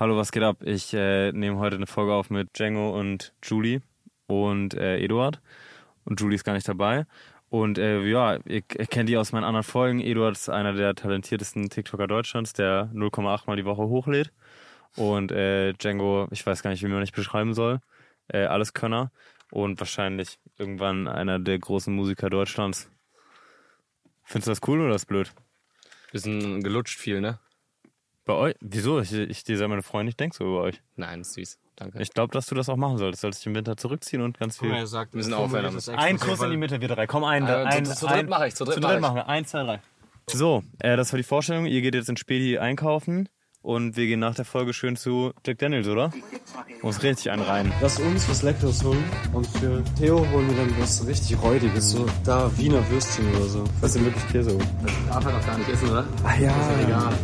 Hallo, was geht ab? Ich äh, nehme heute eine Folge auf mit Django und Julie und äh, Eduard. Und Julie ist gar nicht dabei. Und äh, ja, ihr, kennt die aus meinen anderen Folgen. Eduard ist einer der talentiertesten TikToker Deutschlands, der 0,8 Mal die Woche hochlädt. Und äh, Django, ich weiß gar nicht, wie man nicht beschreiben soll. Äh, alles Könner. Und wahrscheinlich irgendwann einer der großen Musiker Deutschlands. Findest du das cool oder ist das blöd? Bisschen gelutscht viel, ne? Bei euch? Wieso? Ich, ich dir sei meine Freundin, ich denke so über euch. Nein, ist süß. Danke. Ich glaube, dass du das auch machen solltest. Solltest dich im Winter zurückziehen und ganz viel. sagt, müssen aufhören. Ein Kuss in die Mitte, wir drei. Komm, ein. Äh, ein, zu, zu ein dritt mache ich, zu dritt zu mach dritt ich. machen wir. Eins, zwei, drei. So, äh, das war die Vorstellung. Ihr geht jetzt in Spedi einkaufen und wir gehen nach der Folge schön zu Jack Daniels, oder? Muss richtig einen rein. Lass uns was Leckeres holen und für Theo holen wir dann was richtig Räudiges, so da Wiener Würstchen oder so. Was denn wirklich Käse holen? Darf er doch gar nicht essen, oder? Ah ja. Egal.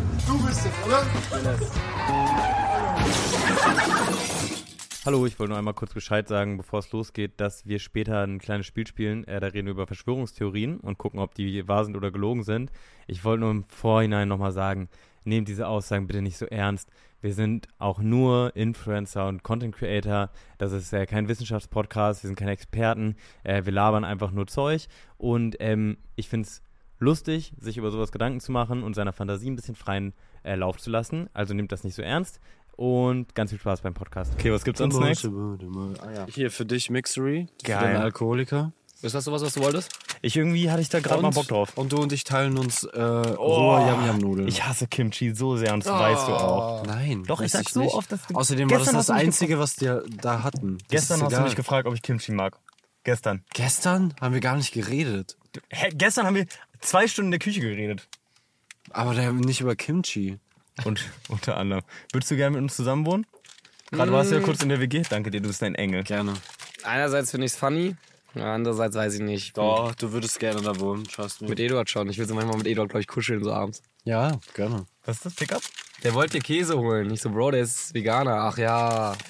Hallo, ich wollte nur einmal kurz Bescheid sagen, bevor es losgeht, dass wir später ein kleines Spiel spielen. Äh, da reden wir über Verschwörungstheorien und gucken, ob die wahr sind oder gelogen sind. Ich wollte nur im Vorhinein nochmal sagen, nehmt diese Aussagen bitte nicht so ernst. Wir sind auch nur Influencer und Content Creator. Das ist äh, kein Wissenschaftspodcast, wir sind keine Experten. Äh, wir labern einfach nur Zeug. Und ähm, ich finde es lustig, sich über sowas Gedanken zu machen und seiner Fantasie ein bisschen freien äh, Lauf zu lassen. Also nehmt das nicht so ernst. Und ganz viel Spaß beim Podcast. Okay, was gibt's an Snacks? Ah, ja. Hier für dich Mixery, Geil. für den Alkoholiker. Ist das sowas, was du wolltest? Ich irgendwie hatte ich da gerade mal Bock drauf. Und du und ich teilen uns äh, rohe Yam-Yam-Nudeln. Ich hasse Kimchi so sehr und das weißt du auch. Nein. Doch, ich sag so nicht. oft, dass du- Außerdem war das das du Einzige, was wir da hatten. Das Gestern hast du egal. mich gefragt, ob ich Kimchi mag. Gestern. Gestern haben wir gar nicht geredet. Hä, gestern haben wir zwei Stunden in der Küche geredet. Aber da nicht über Kimchi. Und unter anderem. Würdest du gerne mit uns zusammen wohnen? Gerade warst du ja kurz in der WG. Danke dir, du bist ein Engel. Gerne. Einerseits finde ich es funny, andererseits weiß ich nicht. Doch, du würdest gerne da wohnen, trust me. Mit Eduard schon. Ich will so manchmal mit Eduard, glaube ich, kuscheln so abends. Ja, gerne. Was ist das, Pickup? Der wollte Käse holen. Ich so, Bro, der ist Veganer. Ach ja.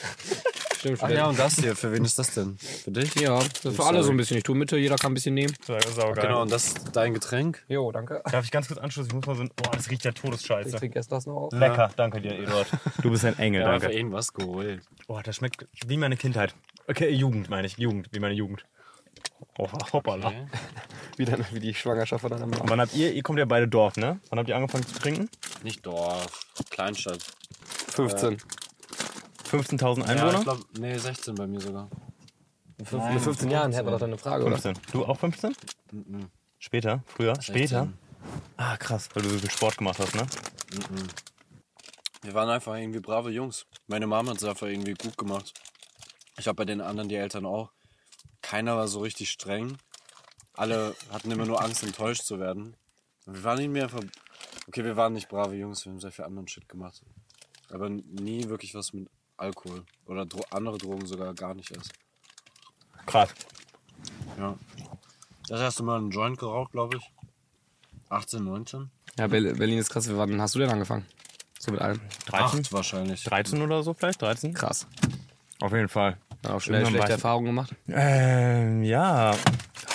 Stimmt, Ach ja, und das hier, für wen ist das denn? Für dich? Ja, das ist für alle so ein bisschen. Ich tue Mitte, jeder kann ein bisschen nehmen. Saugeil. Genau, und das ist dein Getränk? Jo, danke. Darf ich ganz kurz anschließen? Ich muss mal so ein... Boah, das riecht ja Ich todesscheiße. trinke erst das noch auf. Lecker, danke dir, Eduard. Du bist ein Engel, Ja, für danke. irgendwas geholt. Boah, das schmeckt wie meine Kindheit. Okay, Jugend meine ich. Jugend, wie meine Jugend. Oh, hoppala. Okay. Wie, deine, wie die Schwangerschaft von deiner Mama. Wann habt ihr, ihr kommt ja beide Dorf, ne? Wann habt ihr angefangen zu trinken? Nicht Dorf, Kleinstadt. 15. 15.000 Ja, Einwohner? ich glaub, nee, 16 bei mir sogar. Mit 15 Jahren hätte man doch eine Frage, oder? 15. Du auch 15? Mhm. Später? Früher? 16. Später? Ah, krass, weil du so viel Sport gemacht hast, ne? Wir waren einfach irgendwie brave Jungs. Meine Mama hat es einfach irgendwie gut gemacht. Ich glaube, bei den anderen, die Eltern auch. Keiner war so richtig streng. Alle hatten immer nur Angst, enttäuscht zu werden. Und wir waren nicht mehr einfach. Okay, wir waren nicht brave Jungs, wir haben sehr viel anderen Shit gemacht. Aber nie wirklich was mit Alkohol. Oder Dro andere Drogen sogar gar nicht erst. Krass. Ja. Das erste Mal einen Joint geraucht, glaube ich. 18, 19? Ja, Ber- Berlin ist krass. Wann hast du denn angefangen? So mit allem. 13? 8 wahrscheinlich. 13 oder so vielleicht? 13? Krass. Auf jeden Fall. Auch schnell schlechte weiß- Erfahrungen gemacht. Ähm, ja.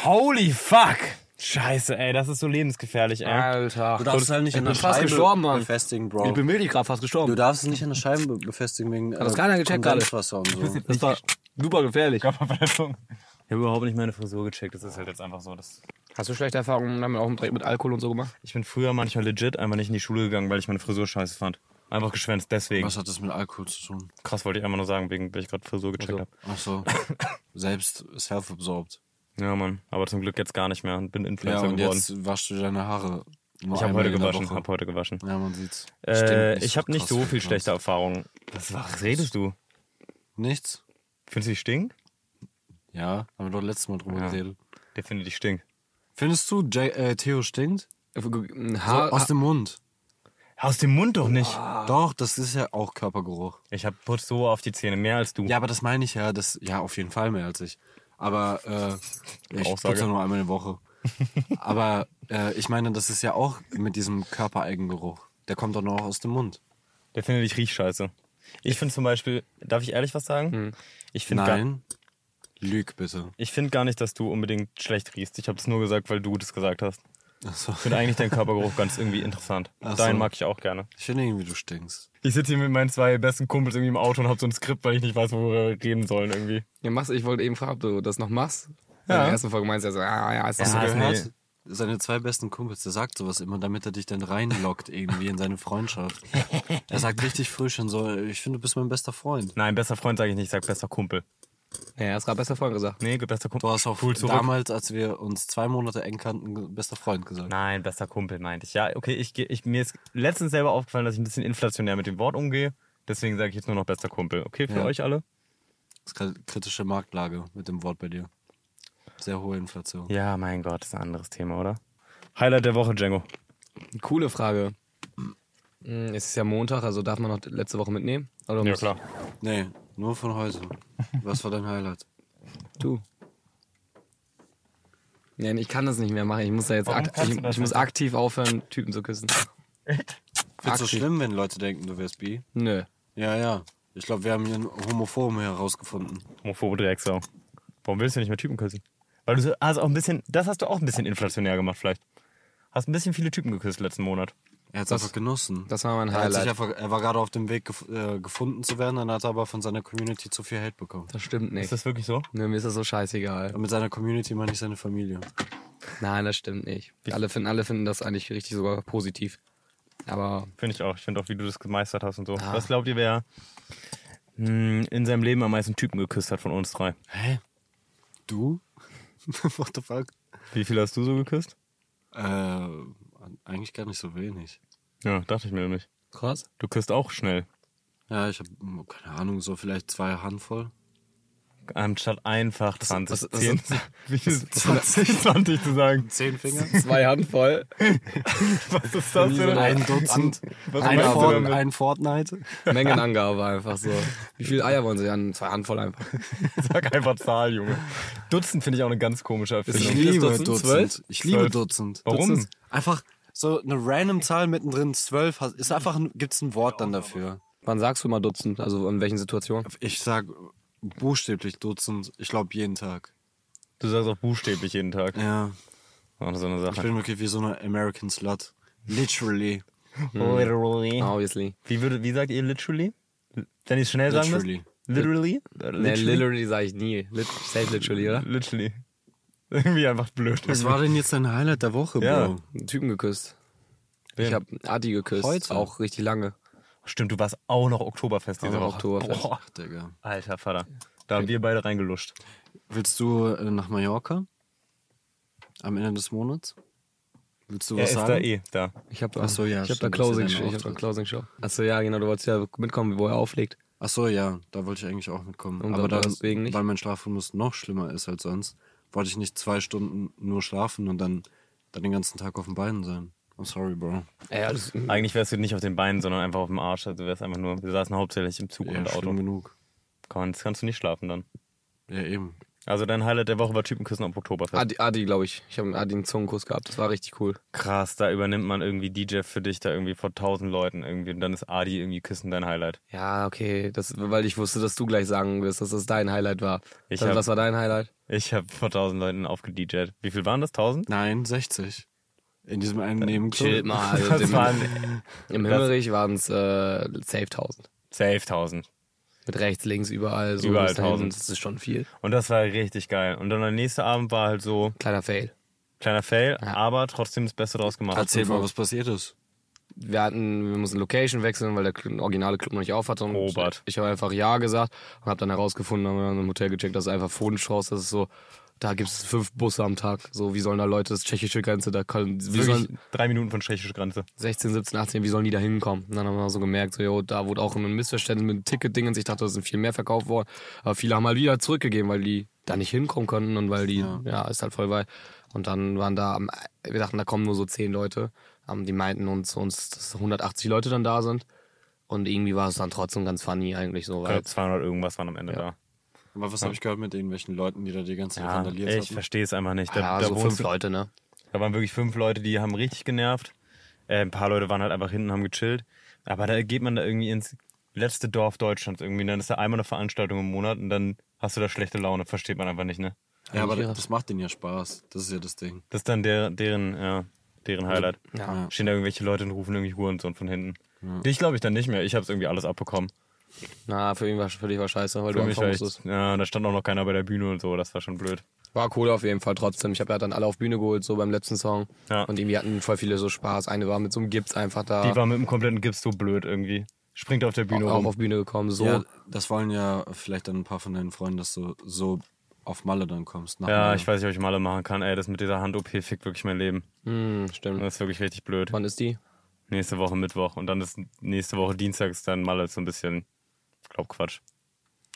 Holy fuck! Scheiße, ey, das ist so lebensgefährlich, ey. Alter. Du darfst es halt nicht ich an der Scheibe gestorben, Mann. befestigen, Bro. Ich bin wirklich gerade fast Du gestorben. darfst es nicht an der Scheibe be- befestigen wegen Hat das keiner gecheckt gerade? So. Das war super gefährlich. Körperverletzung. Ich habe überhaupt nicht meine Frisur gecheckt. Das ist halt jetzt einfach so. Das Hast du schlechte Erfahrungen damit auch direkt mit Alkohol und so gemacht? ich bin früher manchmal legit einfach nicht in die Schule gegangen, weil ich meine Frisur scheiße fand. Einfach geschwänzt, deswegen. Was hat das mit Alkohol zu tun? Krass, wollte ich einfach nur sagen, wegen, weil ich gerade Frisur gecheckt Also. habe. Ach so. Selbst self-absorbed. Ja, Mann. Aber zum Glück jetzt gar nicht mehr und bin Ja, Influencer und geworden. jetzt waschst du deine Haare. nur ich habe heute gewaschen. Woche. Hab heute gewaschen. Ja, man sieht's. Äh, ich habe nicht so viel schlechte Erfahrungen. Was, was redest du? Nichts? Findest du, ich stink? Ja, haben wir doch letztes Mal drüber Ja. geredet. Der findet, ich stink. Findest du, J äh, Theo stinkt? Ein So, Haar, aus dem Mund. Aus dem Mund doch nicht. Doch, das ist ja auch Körpergeruch. Ich hab putz so auf die Zähne, mehr als du. Ja, aber das meine ich ja. Das, ja, auf jeden Fall mehr als ich. Aber äh, ich Aussage. putze nur einmal in der Woche. aber äh, ich meine, das ist ja auch mit diesem Körpereigengeruch. Der kommt doch noch aus dem Mund. Der findet, ich riech scheiße. Ich finde zum Beispiel, darf ich ehrlich was sagen? Ich finde gar, Nein. Lüg bitte. ich find gar nicht, dass du unbedingt schlecht riechst. Ich habe es nur gesagt, weil du das gesagt hast. Achso. Ich finde eigentlich deinen Körpergeruch ganz irgendwie interessant. Ach so. Deinen mag ich auch gerne. Ich finde irgendwie, du stinkst. Ich sitze hier mit meinen zwei besten Kumpels irgendwie im Auto und habe so ein Skript, weil ich nicht weiß, worüber wir reden sollen irgendwie. Ja, machst, ich wollte eben fragen, ob du das noch machst. Ja. In der ersten Folge meinst du ja so, ah, ja, ist das Ja, gehört? nee. Seine zwei besten Kumpels, der sagt sowas immer, damit er dich dann reinlockt irgendwie in seine Freundschaft. er sagt richtig frisch und so, ich finde, du bist mein bester Freund. Nein, bester Freund sage ich nicht, ich sag bester Kumpel. Ja, er ist gerade bester Freund gesagt. Nee, bester Kumpel. Du hast auch Cool zurück. damals, als wir uns zwei Monate eng kannten, bester Freund gesagt. Nein, bester Kumpel meinte ich. Ja, okay, ich, ich, mir ist letztens selber aufgefallen, dass ich ein bisschen inflationär mit dem Wort umgehe. Deswegen sage ich jetzt nur noch bester Kumpel. Okay, für Ja. euch alle? Das ist kritische Marktlage mit dem Wort bei dir. Sehr hohe Inflation. Ja, mein Gott, ist ein anderes Thema, oder? Highlight der Woche, Django. Coole Frage. Hm, Es ist ja Montag, also darf man noch letzte Woche mitnehmen? Oder Ja, klar. Nee, nur von heute. Was war dein Highlight? Du. Ja, ich kann das nicht mehr machen. Ich muss da jetzt Warum akt kannst ich, ich muss aktiv aufhören, Typen zu küssen. Findest du Aktiv. schlimm, wenn Leute denken, du wärst bi? Nö. Ja, ja. Ich glaube, wir haben hier einen Homophoben herausgefunden. Homophobe Drecksau. Warum willst du nicht mehr Typen küssen? Weil du so, also auch ein bisschen, das hast du auch ein bisschen inflationär gemacht vielleicht. Hast ein bisschen viele Typen geküsst letzten Monat. Er hat es einfach genossen. Das war mein er, hat sich Highlight. einfach, er war gerade auf dem Weg gef äh, gefunden zu werden, dann hat er aber von seiner Community zu viel Hate bekommen. Das stimmt Ist nicht. das wirklich so? Nö, mir ist das so scheißegal. Und mit seiner Community meine ich seine Familie. Nein, das stimmt nicht. Alle finden, alle finden das eigentlich richtig sogar positiv. Aber Finde ich auch. Ich finde auch, wie du das gemeistert hast und so. Ah. Was glaubt ihr, wer hm, in seinem Leben am meisten Typen geküsst hat von uns drei? Hä? Du? What the fuck? Wie viel hast du so geküsst? Äh, eigentlich gar nicht so wenig. Ja, dachte ich mir nämlich. krass. Du küsst auch schnell. Ja, ich habe keine Ahnung, so vielleicht zwei Handvoll. Anstatt einfach 20, was- was- 10, wie viel? 20, 20 zu sagen. Zehn Finger? Zwei Handvoll. Was ist das denn? Ein Dutzend. Was Ein, Fort damit? ein Fortnite. Mengenangabe einfach so. Wie viele Eier wollen sie an? Zwei Handvoll einfach. Sag einfach Zahl, Junge. Dutzend finde ich auch eine ganz komische Ich Erfindung. Ist liebe Dutzend? Dutzend. Ich liebe. Dutzend. Warum? Dutzend. Einfach so eine random Zahl mittendrin, zwölf, ist einfach, ein- gibt's ein Wort dann dafür. Wann sagst du mal Dutzend? Also in welchen Situationen? Ich sag buchstäblich Dutzend, ich glaube jeden Tag. Du sagst auch buchstäblich jeden Tag. Ja, Auch so eine ich Sache. bin wirklich wie so eine American Slut. Literally. Literally. Obviously. Wie, würde, wie sagt ihr literally? Wenn ich es schnell sagen muss? Literally. Literally? Nee, literally sage ich nie. Lit safe literally, oder? Literally. Irgendwie einfach blöd. Was war denn jetzt dein Highlight der Woche, Ja. Bro? Einen Typen geküsst. Wen? Ich habe Adi geküsst. Heute? Auch richtig lange. Stimmt, du warst auch noch Oktoberfest diese Auch noch Woche. Oktoberfest. Boah, Digga. alter Vater. Da haben wir beide reingeluscht. Willst du äh, nach Mallorca? Am Ende des Monats? Willst du Er was ist sagen? da eh da. Ich habe so, ja, ich hab da ist ja Closing, ich hab da. Closing Show. Achso, ja, genau, du wolltest ja mitkommen, wo er auflegt. Ach so, ja, da wollte ich eigentlich auch mitkommen. Und Aber deswegen nicht? weil mein Schlafrhythmus noch schlimmer ist als sonst, wollte ich nicht zwei Stunden nur schlafen und dann, dann den ganzen Tag auf den Beinen sein. I'm sorry, Bro. Ja, alles, Eigentlich wärst du nicht auf den Beinen, sondern einfach auf dem Arsch. Also du wärst einfach nur, wir saßen hauptsächlich im Zug Ja, und Auto. genug. Kannst, kannst du nicht schlafen dann. Ja, eben. Also dein Highlight der Woche war Typenküssen am Oktoberfest. Adi, Adi glaube ich. Ich habe Adi einen Zungenkuss gehabt. Das war richtig cool. Krass, da übernimmt man irgendwie DJ für dich da irgendwie vor tausend Leuten irgendwie und dann ist Adi irgendwie Küssen dein Highlight. Ja, okay. Das, weil ich wusste, dass du gleich sagen wirst, dass das dein Highlight war. Ich Dann, hab- was war dein Highlight? Ich habe vor tausend Leuten aufgedjt. Wie viel waren das? Tausend? Nein, 60. In diesem einen Nebenclub. Chill mal. Also Das dem, waren Im Himmerich waren es äh, safe 1000. safe tausend. Mit rechts, links, überall. So Überall. 1000. Das ist schon viel. Und das war richtig geil. Und dann der nächste Abend war halt so Kleiner Fail. kleiner Fail, Ja. aber trotzdem das Beste draus gemacht. Erzähl mal, was passiert ist. Wir hatten, wir mussten Location wechseln, weil der originale Club noch nicht auf hatte. Und Robert. Ich habe einfach Ja gesagt und habe dann herausgefunden, haben wir dann im Hotel gecheckt, dass es einfach Fodenstrauß, das ist so, da gibt es fünf Busse am Tag. So, wie sollen da Leute, das ist tschechische Grenze, da können, wie sollen, drei Minuten von tschechischer Grenze. 16, 17, 18, wie sollen die da hinkommen? Und dann haben wir so gemerkt, so, jo, da wurde auch ein Missverständnis mit Ticket-Dingens. Ich dachte, da sind viel mehr verkauft worden. Aber viele haben halt wieder zurückgegeben, weil die da nicht hinkommen konnten und weil die, ja, ist halt voll weit. Und dann waren da, am- wir dachten, da kommen nur so 10 Leute. Ähm, Die meinten uns, uns, dass 180 Leute dann da sind. Und irgendwie war es dann trotzdem ganz funny eigentlich so, weil Oder 200 irgendwas waren am Ende Ja. Aber was habe ich gehört mit irgendwelchen Leuten, die da die ganze Zeit da. Ja, randaliert ich hatten? verstehe es einfach nicht. Da, ja, da, so fünf du- Leute, ne? da waren wirklich fünf Leute, die haben richtig genervt. Äh, ein paar Leute waren halt einfach hinten, haben gechillt. Aber da geht man da irgendwie ins letzte Dorf Deutschlands irgendwie. Dann ist da einmal eine Veranstaltung im Monat und dann hast du da schlechte Laune. Versteht man einfach nicht, ne? Ja, aber das macht denen ja Spaß. Das ist ja das Ding. Das ist dann der, deren, ja. deren Highlight. Ja. Stehen da irgendwelche Leute und rufen irgendwie Hurensohn von hinten. Dich glaube ich dann nicht mehr. Ich habe es irgendwie alles abbekommen. Na, für ihn war für dich war scheiße, weil Für du mich war echt, ja, da stand auch noch keiner bei der Bühne und so. Das war schon blöd. War cool auf jeden Fall trotzdem. Ich habe ja dann alle auf Bühne geholt, so beim letzten Song. Ja. Und irgendwie hatten voll viele so Spaß. Eine war mit so einem Gips einfach da. Die war mit dem kompletten Gips so blöd irgendwie. Springt auf der Bühne auch rum. auf Bühne gekommen. So. Ja, das wollen ja vielleicht dann ein paar von deinen Freunden, dass du so auf Malle dann kommst. nach Ja, Malle. ich weiß nicht, ob ich Malle machen kann. Ey, das mit dieser Hand-OP fickt wirklich mein Leben. Hm, stimmt. Das ist wirklich richtig blöd. Wann ist die? Nächste Woche Mittwoch und dann ist nächste Woche Dienstag ist dann Malle so ein bisschen, glaub Quatsch.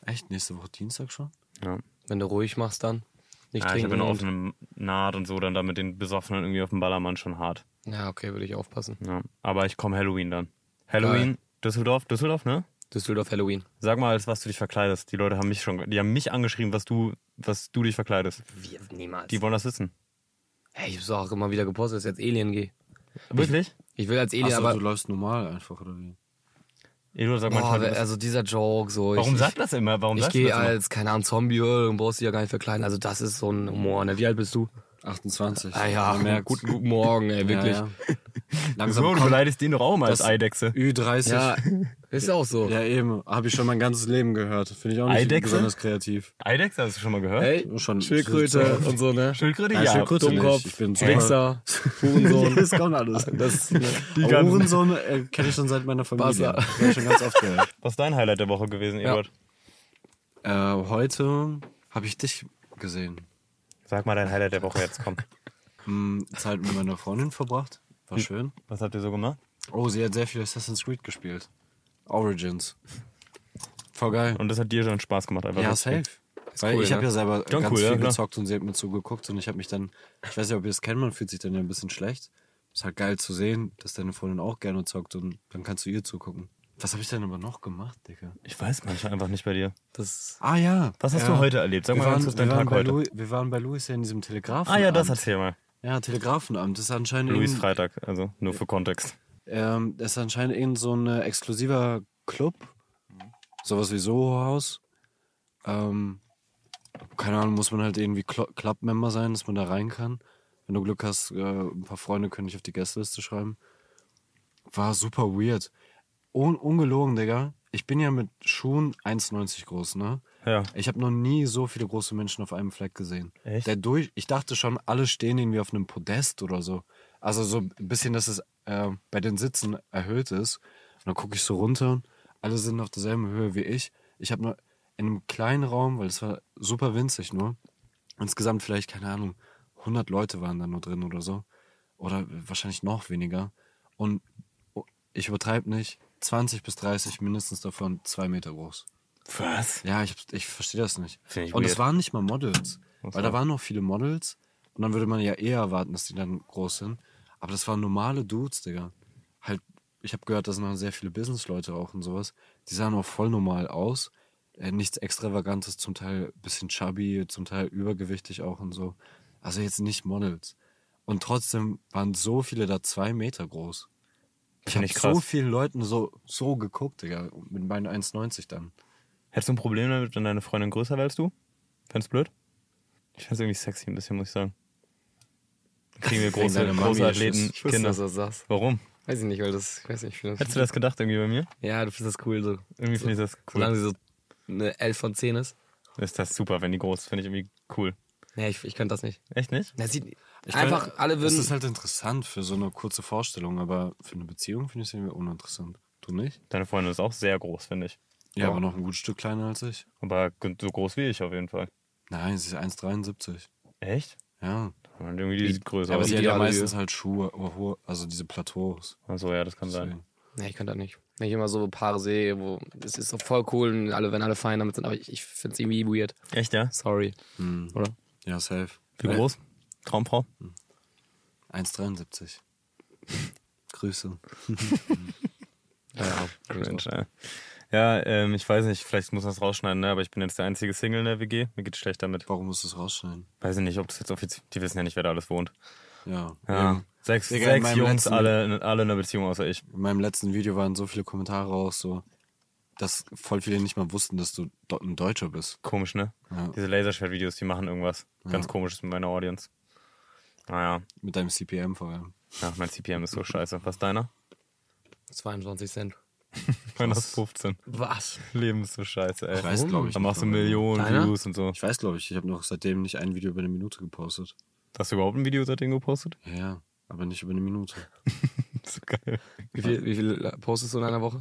Echt? Nächste Woche Dienstag schon? Ja, Wenn du ruhig machst dann. Nicht ja ich trinken. habe eine und- offene Naht und so, dann da mit den Besoffenen irgendwie auf dem Ballermann schon hart. ja, okay, würde ich aufpassen. Ja. Aber ich komme Halloween dann. Halloween, Düsseldorf, Düsseldorf, ne? Düsseldorf Halloween. Sag mal, als was du dich verkleidest. Die Leute haben mich schon, die haben mich angeschrieben, was du, was du dich verkleidest. Wir, niemals. Die wollen das wissen. hey, ich hab's auch immer wieder gepostet, dass ich jetzt Alien gehe. Wirklich? Ich will als Alien, Achso, aber. du läufst normal einfach, oder wie? Eduard sagt Boah, manchmal, bist- also dieser Joke so. warum ich, sagt das immer? Warum Ich gehe als, keine Ahnung, Zombie und brauchst dich ja gar nicht verkleiden. Also das ist so ein Humor. Ne? Wie alt bist du? 28. Ah ja, guten, guten Morgen, ey, wirklich. Ja, ja. Langsam So, du beleidigst den doch auch mal als Eidechse. Ü30. Ja, ist auch so. Ja, eben. Habe ich schon mein ganzes Leben gehört. Finde ich auch nicht Eidechse? besonders kreativ. Eidechse hast du schon mal gehört? Hey, Schon Schildkröte und so, ne? Schildkröte? Ja, Ja. Schildkröte Dummkopf. Ich bin Wichser, Hurensohn. das kommt alles. Das, ne? Die ganzen- Hurensohn äh, kenne ich schon seit meiner Familie. Ich schon ganz oft gehört. Was ist dein Highlight der Woche gewesen, Ja. Eduard? Äh, heute habe ich dich gesehen. Sag mal dein Highlight der Woche jetzt, komm. Hm, Zeit mit meiner Freundin verbracht. War schön. Was habt ihr so gemacht? Oh, sie hat sehr viel Assassin's Creed gespielt. Origins. Voll geil. Und das hat dir schon Spaß gemacht, einfach. Ja, safe. Weil cool, ich habe ne? ja selber Ja, ganz cool, ja, viel klar. gezockt und sie hat mir zugeguckt und ich habe mich dann, ich weiß nicht, ob ihr das kennt, man fühlt sich dann ja ein bisschen schlecht. Ist halt geil zu sehen, dass deine Freundin auch gerne zockt und dann kannst du ihr zugucken. Was habe ich denn aber noch gemacht, Digga? Ich weiß manchmal einfach nicht bei dir. das, Ah ja. Was hast ja. du heute erlebt? Sag wir mal waren, wir, deinen waren Tag bei heute. Louis, wir waren bei Louis ja in diesem Telegrafenamt. Ah ja, das erzähl mal. Ja, Telegrafenamt. Das ist anscheinend Louis irgend- Freitag, also nur für Kontext. Ähm, das ist anscheinend irgend so ein äh, exklusiver Club. Sowas wie Soho-Haus. Ähm, keine Ahnung, muss man halt irgendwie Cl Club-Member sein, dass man da rein kann. Wenn du Glück hast, äh, ein paar Freunde können dich auf die Gästeliste schreiben. War super weird. Un ungelogen, Digga. Ich bin ja mit Schuhen 1,90 groß, ne? Ja. Ich habe noch nie so viele große Menschen auf einem Fleck gesehen. Echt? Der durch, ich dachte schon, alle stehen irgendwie auf einem Podest oder so. Also so ein bisschen, dass es äh, bei den Sitzen erhöht ist. Und dann gucke ich so runter und alle sind auf derselben Höhe wie ich. Ich habe nur in einem kleinen Raum, weil es war super winzig nur, insgesamt vielleicht, keine Ahnung, 100 Leute waren da nur drin oder so. Oder wahrscheinlich noch weniger. Und oh, ich übertreibe nicht, 20 bis 30 mindestens davon zwei Meter groß. Was? Ja, ich, ich verstehe das nicht. Ich und es waren nicht mal Models. Was weil war? da waren noch viele Models. Und dann würde man ja eher erwarten, dass die dann groß sind. Aber das waren normale Dudes, Digga. Halt, ich habe gehört, da sind noch sehr viele Businessleute auch und sowas. Die sahen auch voll normal aus. Äh, nichts Extravagantes, zum Teil bisschen chubby, zum Teil übergewichtig auch und so. Also jetzt nicht Models. Und trotzdem waren so viele da zwei Meter groß. Ich Find habe so vielen Leuten so, so geguckt, Digga. Mit meinen 1,90 dann. Hättest du ein Problem damit, wenn deine Freundin größer wäre als du? Fändest blöd? Ich find's irgendwie sexy ein bisschen, muss ich sagen. Dann Kriegen wir große, große Athleten, ich wusste, Kinder. dass du das sagst. Warum? Weiß ich nicht, weil das, ich weiß nicht, ich finde Hättest du das gedacht irgendwie bei mir? Ja, du findest das cool so. Irgendwie finde ich das Solange cool. sie so eine 11 von 10 ist. Ist das super, wenn die groß ist, finde ich irgendwie cool. Nee, ich, ich könnte das nicht. Echt nicht? Na, sieht, Ich einfach, meine, alle Das würden. ist halt interessant für so eine kurze Vorstellung, aber für eine Beziehung finde ich es irgendwie uninteressant. Du nicht? Deine Freundin ist auch sehr groß, finde ich. Ja, Ja. aber noch ein gutes Stück kleiner als ich. Aber so groß wie ich auf jeden Fall. Nein, sie ist 1,73. Echt? Ja. Und irgendwie die sieht größer aber aus. sie hat ja meistens halt Schuhe, hohe- also diese Plateaus. Achso, ja, das kann sein. Deswegen. Nee, ich könnte das nicht. Wenn ich immer so Paare sehe, wo es ist so voll cool und alle, wenn alle fein damit sind, aber ich, ich finde es irgendwie weird. Echt, ja? Sorry. Hm. Oder? Ja, safe. Wie groß? Traumfrau? 1,73. Grüße. Ja. Mensch, ja. Ja, ähm, ich weiß nicht, vielleicht muss man das rausschneiden, ne? aber ich bin jetzt der einzige Single in der WG. Mir geht's schlecht damit. Warum musst du es rausschneiden? Weiß ich nicht, ob das jetzt offiziell. Die wissen ja nicht, wer da alles wohnt. Ja. Ja. Eben. Sechs, Digga, sechs Jungs, letzten- alle, alle in einer Beziehung außer ich. In meinem letzten Video waren so viele Kommentare raus, so, dass voll viele nicht mal wussten, dass du ein Deutscher bist. Komisch, ne? Ja. Diese Laserschwert-Videos, die machen irgendwas ganz Ja. komisches mit meiner Audience. Naja, Mit deinem CPM vor allem. ja, mein CPM ist so scheiße. Was ist deiner? 22 Cent. Meiner ist 15. Was? Leben ist so scheiße, ey. Ich weiß, glaube ich. Dann machst du Millionen Deiner? Views und so. Ich weiß, glaube ich. Ich habe noch seitdem nicht ein Video über eine Minute gepostet. Hast du überhaupt ein Video seitdem gepostet? Ja, ja. Aber nicht über eine Minute. So geil. Wie viel, wie viel postest du in einer Woche?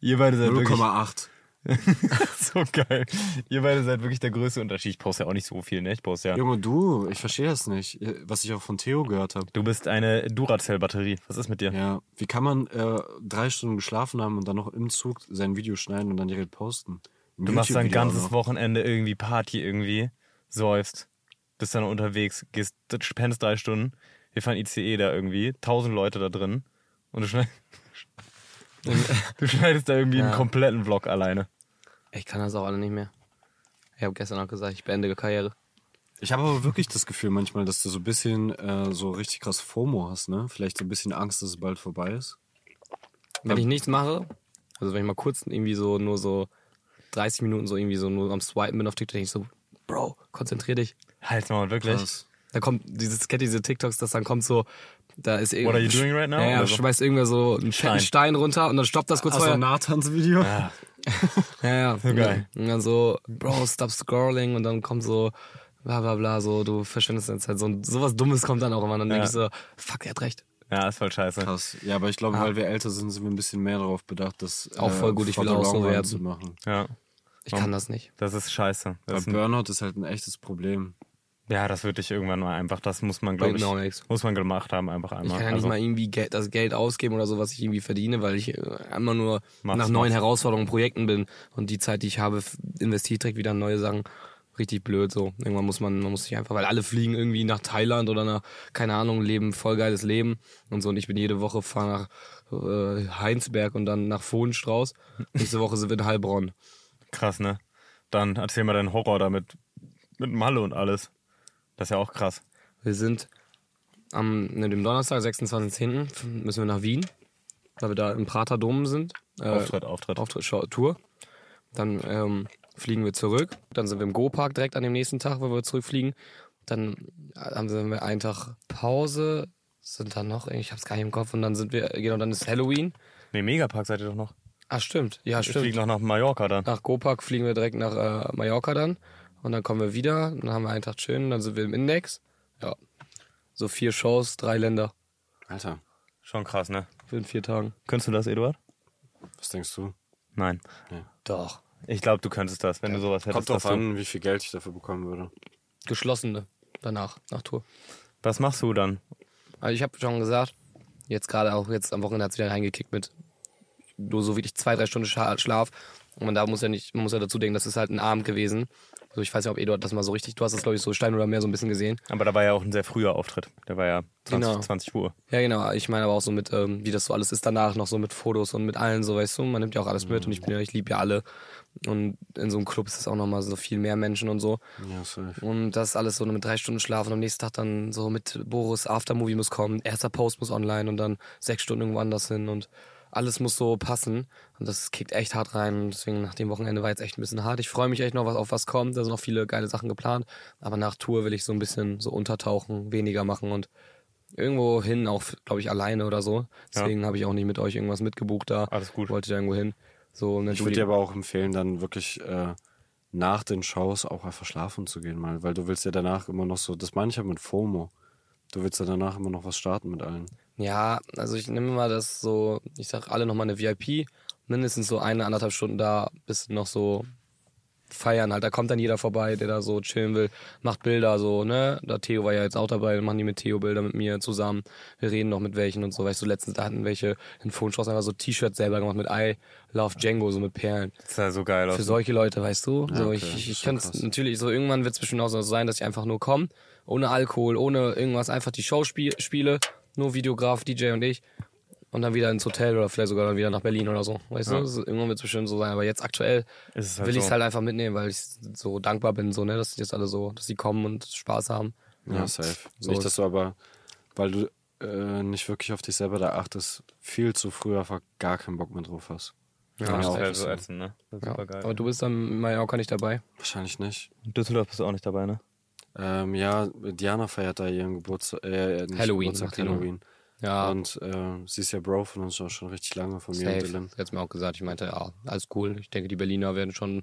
Ihr beide seid wirklich 0,8. so geil. Ihr beide seid wirklich der größte Unterschied. Ich poste ja auch nicht so viel, ne? Ich poste ja. Junge, du, ich verstehe das nicht. Was ich auch von Theo gehört habe. Du bist eine Duracell-Batterie. Was ist mit dir? Ja, wie kann man äh, drei Stunden geschlafen haben und dann noch im Zug sein Video schneiden und dann direkt posten? Ein Du machst ein YouTube-Video auch ganzes. Wochenende irgendwie Party irgendwie, säufst, bist dann unterwegs, gehst, spendest drei Stunden, wir fahren ICE da irgendwie, tausend Leute da drin und du, schneid, du schneidest da irgendwie Ja. einen kompletten Vlog alleine. Ich kann das auch alle nicht mehr. Ich habe gestern auch gesagt, ich beende Karriere. Ich habe aber wirklich das Gefühl manchmal, dass du so ein bisschen äh, so richtig krass FOMO hast, ne? Vielleicht so ein bisschen Angst, dass es bald vorbei ist. Wenn ich nichts mache, also wenn ich mal kurz irgendwie so nur so 30 Minuten so irgendwie so nur am Swipen bin auf TikTok, denke ich so, Bro, konzentrier dich. Halt's mal wirklich. Krass. Da kommt dieses, kennt diese TikToks, dass dann kommt so, da ist What are you doing right now? Ja, ja schmeißt irgendwer so einen fetten Stein. Stein runter und dann stoppt das kurz Also vorher. Nathans Video? Ja, Ja, ja. geil. Und dann so, Bro, stop scrolling und dann kommt so, bla bla bla, so, du verschwendest deine Zeit. So sowas Dummes kommt dann auch immer. Dann denke Ja. ich so, fuck, er hat recht. ja, ist voll scheiße. Krass. Ja, aber ich glaube, weil wir älter sind, sind wir ein bisschen mehr darauf bedacht, das Auch voll gut, ich for will auch so werden. zu machen. Ja, Ich kann das nicht. das ist scheiße. Das Burnout ist halt ein echtes Problem. Ja, das wird dich irgendwann mal einfach, das muss man, glaube ich, muss man gemacht haben, einfach Ich einmal. kann ja nicht Also, mal irgendwie Geld, das Geld ausgeben oder so, was ich irgendwie verdiene, weil ich äh, immer nur nach neuen mach's. Herausforderungen, Projekten bin und die Zeit, die ich habe, investiere ich direkt wieder in neue Sachen. Richtig blöd so. Irgendwann muss man, man muss sich einfach, weil alle fliegen irgendwie nach Thailand oder nach, keine Ahnung, leben voll geiles Leben und so. Und ich bin jede Woche fahre nach äh, Heinsberg und dann nach Fohnstrauß. Nächste Woche sind wir in Heilbronn. krass, ne? Dann erzähl mal deinen Horror damit, mit Malle und alles. Das ist ja auch krass. Wir sind am ne, dem Donnerstag, 26.10. müssen wir nach Wien, weil wir da im Prater Dom sind. Äh, Auftritt, Auftritt. Auftritt, Show, Tour. Dann ähm, fliegen wir zurück. Dann sind wir im Go-Park direkt an dem nächsten Tag, wo wir zurückfliegen. Dann haben wir einen Tag Pause. Sind dann noch, ich hab's gar nicht im Kopf. Und dann sind wir, genau, dann ist Halloween. Nee, Megapark seid ihr doch noch. Ah, stimmt. Ja, Wir stimmt. fliegen noch nach Mallorca dann. Nach Go-Park fliegen wir direkt nach äh, Mallorca dann. Und dann kommen wir wieder. Dann haben wir einen Tag schön. Dann sind wir im Index. Ja. So vier Shows, drei Länder. Alter, Schon krass, ne? Für in vier Tagen. Könntest du das, Eduard? was denkst du? Nein. Doch. Ich glaube, du könntest das, wenn du sowas hättest. Kommt drauf an, wie viel Geld ich dafür bekommen würde. Geschlossene. Danach, nach Tour. Was machst du dann? Also ich habe schon gesagt, jetzt gerade auch jetzt am Wochenende hat es wieder reingekickt mit nur so wirklich zwei, drei Stunden Schlaf. Und man da muss ja nicht, man muss ja dazu denken, das ist halt ein Abend gewesen. Also ich weiß nicht, ob Eduard das mal so richtig, du hast das glaube ich so Stein oder mehr so ein bisschen gesehen. Aber da war ja auch ein sehr früher Auftritt. Der war ja 20, Genau. 20 Uhr. Ja, genau. Ich meine aber auch so mit, ähm, wie das so alles ist danach, noch so mit Fotos und mit allen, so weißt du, man nimmt ja auch alles mit und ich bin ja, ich liebe ja alle. Und in so einem Club ist es auch nochmal so viel mehr Menschen und so. Ja, safe. Und das ist alles so mit drei Stunden Schlaf und am nächsten Tag dann so mit Boris Aftermovie muss kommen, erster Post muss online und dann sechs Stunden irgendwo anders hin und alles muss so passen. Und das kickt echt hart rein. Deswegen nach dem Wochenende war jetzt echt ein bisschen hart. Ich freue mich echt noch, was auf was kommt. Da sind noch viele geile Sachen geplant. Aber nach Tour will ich so ein bisschen so untertauchen, weniger machen und irgendwo hin, auch glaube ich alleine oder so. Deswegen habe ich auch nicht mit euch irgendwas mitgebucht da. Alles gut. Wollte da irgendwo hin. So, Ich würde dir aber auch empfehlen, dann wirklich äh, nach den Shows auch einfach schlafen zu gehen mal, weil du willst ja danach immer noch so, das meine ich ja mit FOMO. Du willst ja danach immer noch was starten mit allen. Ja, also ich nehme mal das so, ich sag alle nochmal eine VIP, mindestens so eine, anderthalb Stunden da, bis noch so feiern halt. Da kommt dann jeder vorbei, der da so chillen will, macht Bilder so, ne? Da Theo war ja jetzt auch dabei, dann machen die mit Theo Bilder mit mir zusammen. Wir reden noch mit welchen und so, weißt du, letztens da hatten welche in Phonstrauß einfach so T-Shirts selber gemacht mit I Love Django, so mit Perlen. Das sah so geil aus. Für solche Leute, weißt du? so, okay, ich ich, ist ich kann natürlich, so irgendwann wird es bestimmt auch so sein, dass ich einfach nur komme, ohne Alkohol, ohne irgendwas, einfach die Show spiel, spiele, nur Videograf, DJ und ich. Und dann wieder ins Hotel oder vielleicht sogar dann wieder nach Berlin oder so. Weißt du? So, irgendwann wird es bestimmt so sein. Aber jetzt aktuell Ist halt will ich es so. halt einfach mitnehmen, weil ich so dankbar bin, so, ne, dass die jetzt alle so, dass die kommen und Spaß haben. Ja, safe. So nicht, ist- dass du aber, weil du äh, nicht wirklich auf dich selber da achtest, viel zu früh einfach gar keinen Bock mehr drauf hast. Ja, ja ist auch halt so ätzend, ne? Das ist Ja. super geil. Aber du bist dann in Mallorca nicht dabei. Wahrscheinlich nicht. In Düsseldorf bist du auch nicht dabei, ne? Ähm, ja, Diana feiert da ihren Geburtstag, äh, nicht Halloween, Geburtstag, noch. Halloween. Ja, Und äh, sie ist ja Bro von uns auch schon richtig lange, von mir und safe. Dylan. Hat's mir auch gesagt. Ich meinte, ja, alles cool. Ich denke, die Berliner werden schon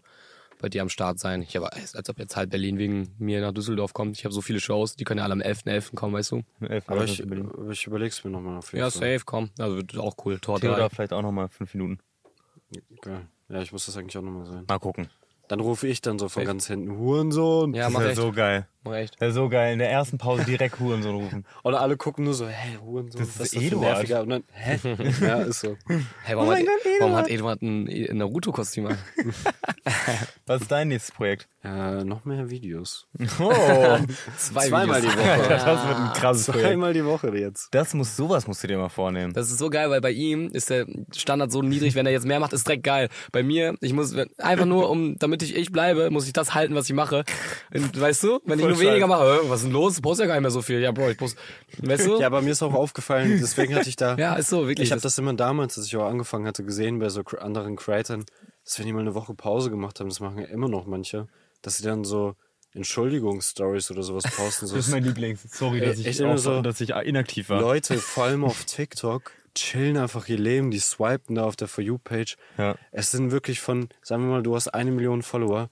bei dir am Start sein. Ich aber, als ob jetzt halt Berlin wegen mir nach Düsseldorf kommt. Ich habe so viele Shows, die können ja alle am 11.11. kommen, weißt du? Elf Aber Mal ich, aber ich überleg's mir nochmal auf jeden Ja, Fall. safe, komm. Also wird auch cool. Tor Theodor 3. vielleicht auch nochmal fünf Minuten. Geil. Ja, ich muss das eigentlich auch nochmal sein. Mal gucken. Dann rufe ich dann so von Safe. ganz hinten Hurensohn. Ja, Das mach ist ja echt. so geil. Mach echt. Das ist so geil. In der ersten Pause direkt Hurensohn rufen. Und alle gucken nur so, hä, Hurensohn, Das ist was ist das Eduard. nerviger? Und dann, hä? ja, ist so. Hey, warum, Oh hat, Gott, warum hat Eduard ein, ein Naruto-Kostüm an? Was ist dein nächstes Projekt? Äh, noch mehr Videos. Oh, Zwei Zweimal Videos. die Woche. das wird ein krasses Projekt. Zweimal die Woche jetzt. Das muss, sowas musst du dir mal vornehmen. Das ist so geil, weil bei ihm ist der Standard so niedrig, wenn er jetzt mehr macht, ist direkt geil. Bei mir, ich muss einfach nur, um, damit ich ich bleibe, muss ich das halten, was ich mache. Und, weißt du, wenn ich Voll nur weniger äh, was ist denn los? Ich poste ja gar nicht mehr so viel. Ja, Bro, ich poste, weißt du? Ja, aber mir ist auch aufgefallen, deswegen hatte ich da. Ja, ist so, wirklich. Ich habe das immer damals, als ich auch angefangen hatte, gesehen bei so anderen Creatern, dass wenn die mal eine Woche Pause gemacht haben, das machen ja immer noch manche, dass sie dann so Entschuldigungsstories oder sowas posten. So Das ist mein Lieblings. Sorry, dass ich, echt immer auch, so- dass ich inaktiv war. Leute, vor allem auf TikTok, chillen einfach ihr Leben, die swipen da auf der For You-Page. Ja. Es sind wirklich von, sagen wir mal, du hast eine Million Follower,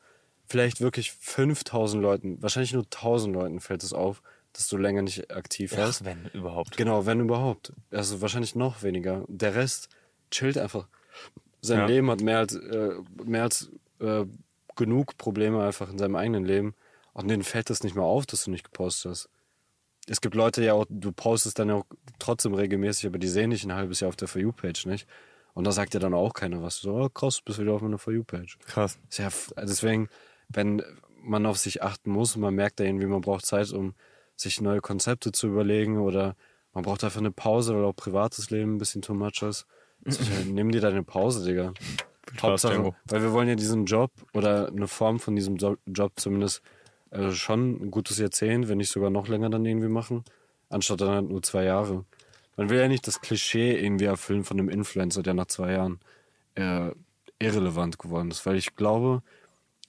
vielleicht wirklich 5000 Leuten, wahrscheinlich nur 1000 Leuten fällt es auf, dass du länger nicht aktiv warst. Wenn überhaupt. Genau, wenn überhaupt. Also wahrscheinlich noch weniger. Der Rest chillt einfach. Sein Ja. Leben hat mehr als, äh, mehr als äh, genug Probleme einfach in seinem eigenen Leben. Und denen fällt das nicht mehr auf, dass du nicht gepostet hast. Es gibt Leute ja auch, du postest dann ja auch trotzdem regelmäßig, aber die sehen dich ein halbes Jahr auf der For You-Page nicht. Und da sagt ja dann auch keiner was. So, oh, krass, bist wieder auf meiner For You-Page. Krass. Ja, deswegen, wenn man auf sich achten muss und man merkt da irgendwie, man braucht Zeit, um sich neue Konzepte zu überlegen oder man braucht einfach eine Pause, weil auch privates Leben ein bisschen too much ist. Also, nimm dir deine Pause, Digga. Hauptsache, Django. weil wir wollen ja diesen Job oder eine Form von diesem Jo- Job zumindest äh, schon ein gutes Jahrzehnt, wenn nicht sogar noch länger dann irgendwie machen, anstatt dann halt nur zwei Jahre. Man will ja nicht das Klischee irgendwie erfüllen von einem Influencer, der nach zwei Jahren äh, irrelevant geworden ist, weil ich glaube,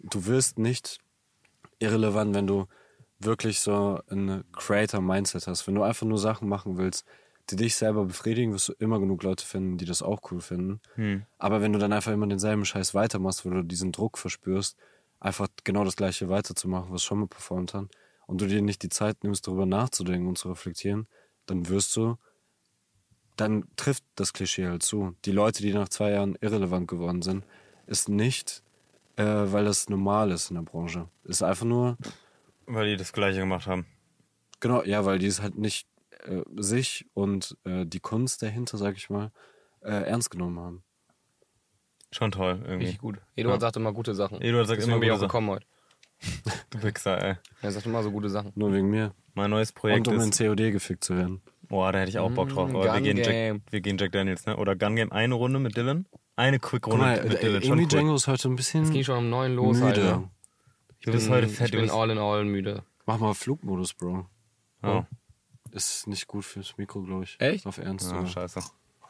du wirst nicht irrelevant, wenn du wirklich so ein Creator-Mindset hast. Wenn du einfach nur Sachen machen willst, die dich selber befriedigen, wirst du immer genug Leute finden, die das auch cool finden. Aber wenn du dann einfach immer denselben Scheiß weitermachst, wo du diesen Druck verspürst, einfach genau das Gleiche weiterzumachen, was schon mal performt hat, und du dir nicht die Zeit nimmst, darüber nachzudenken und zu reflektieren, dann wirst du, dann trifft das Klischee halt zu. Die Leute, die nach zwei Jahren irrelevant geworden sind, ist nicht, äh, weil das normal ist in der Branche. Ist einfach nur, Weil die das Gleiche gemacht haben. Genau, ja, weil die es halt nicht äh, sich und äh, die Kunst dahinter, sag ich mal, äh, ernst genommen haben. Schon toll, irgendwie. Richtig gut. Eduard sagt immer gute Sachen. Eduard sagt Deswegen immer gute auch gekommen heute. Du Wichser, ey. Er sagt immer so gute Sachen. Nur wegen mir. Mein neues Projekt und um in ist... COD gefickt zu werden. Boah, da hätte ich auch Bock drauf. Mm, Aber wir gehen. Jack, wir gehen Jack Daniels, ne? Oder Gun Game eine Runde mit Dylan. Eine Quick-Runde mit äh, Dylan. Schon irgendwie cool. Django ist heute ein bisschen Es ging schon um neun los, müde. Alter. Du bist bin- heute fett. Ich bin all in all müde. Mach mal Flugmodus, Bro. Oh, Ist nicht gut fürs Mikro, glaube ich. Echt? Auf Ernst. ja, sogar. scheiße.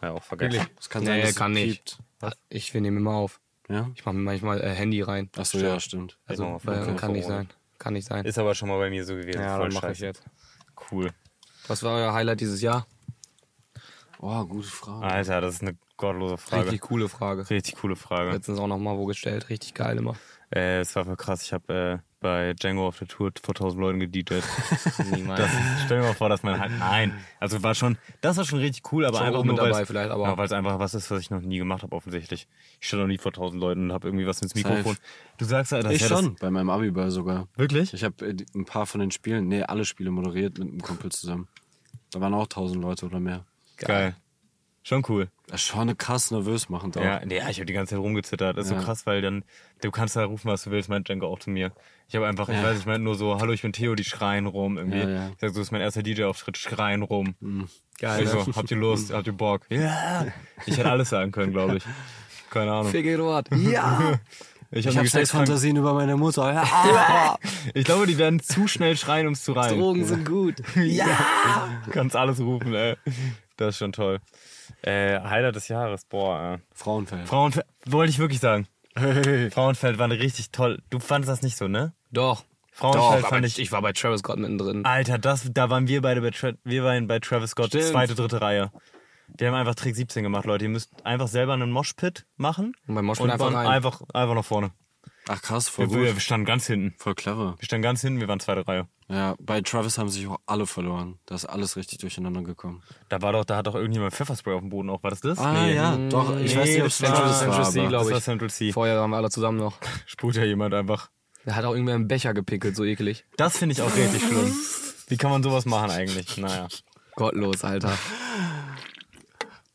Ja, auch vergessen. Wirklich? Es kann Nee, sein, dass es kann nicht. piept. Ich wir nehmen immer auf. Ja? Ich mache mir manchmal äh, Handy rein. Achso, ja, stimmt. Also fünf kann nicht sein. Kann nicht sein. Ist aber schon mal bei mir so gewesen. ja, Voll dann mache ich jetzt. Cool. Was war euer Highlight dieses Jahr? Oh, gute Frage. Alter, das ist eine gottlose Frage. Richtig coole Frage. Richtig coole Frage. Letztens auch noch mal wo gestellt. Richtig geil immer. Äh, es war voll krass. Ich habe äh, bei Django auf der Tour vor 1000 Leuten gedjed. Niemals. Das, stell dir mal vor, dass man halt. Nein. Also war schon. Das war schon richtig cool, aber Schon einfach nur dabei es- vielleicht, aber- Ja, weil es einfach was ist, was ich noch nie gemacht habe, offensichtlich. Ich stand noch nie vor 1000 Leuten und habe irgendwie was ins Mikrofon. Safe. Du sagst ja, das ich ja schon, bei meinem Abiball sogar. Das, wirklich? Ich habe äh, ein paar von den Spielen, nee, alle Spiele moderiert mit einem Kumpel zusammen. Da waren auch 1000 Leute oder mehr. Geil. Schon cool. Das ist schon krass nervös machen. Ja, nee, ich habe die ganze Zeit rumgezittert. Das ist Ja. so krass, weil dann, du kannst da rufen, was du willst, meint Django auch zu mir. Ich habe einfach, ich Ja. weiß, ich meinte nur so, hallo, ich bin Theo, die schreien rum irgendwie. Ja, ja. Ich sag so, das ist mein erster DJ-Auftritt, schreien rum. Geil, Ich ne? so, habt ihr Lust, habt ihr Bock? Ja. Ich hätte alles sagen können, glaube ich. Keine Ahnung. Eduard. Ja. Ich, hab habe gesagt, Sexfantasien über meine Mutter. Ja. ich glaube, die werden zu schnell schreien, um es zu rein. Drogen sind gut. Ja! Du kannst alles rufen, ey. Das ist schon toll. Äh, Highlight des Jahres, boah. Äh. Frauenfeld. Frauenfeld, wollte ich wirklich sagen. Hey. Frauenfeld war richtig toll. Du fandest das nicht so, ne? Doch. Frauenfeld aber fand ich, ich. war bei Travis Scott mittendrin. Alter, das, da waren wir beide bei, Tra wir waren bei Travis Scott, Stimmt. zweite, dritte Reihe. Die haben einfach Trick 17 gemacht, Leute. Ihr müsst einfach selber einen Moshpit machen. Und beim Moshpit und einfach rein. einfach, einfach nach vorne. Ach krass, voll Wir, wir gut. standen ganz hinten. Voll clever. Wir standen ganz hinten, wir waren zweite Reihe. Ja, bei Travis haben sich auch alle verloren. Da ist alles richtig durcheinander gekommen. Da war doch, da hat doch irgendjemand Pfefferspray auf dem Boden auch. War das das? Ah ja, doch. Ich weiß nicht, ob es das war Central war, C, aber glaub das ich. war Central C. Vorher waren wir alle zusammen noch. Spult ja jemand einfach. Der hat auch irgendwer einen Becher gepickelt, so ekelig. Das finde ich auch richtig schlimm. Wie kann man sowas machen eigentlich? Naja. Gottlos, Alter.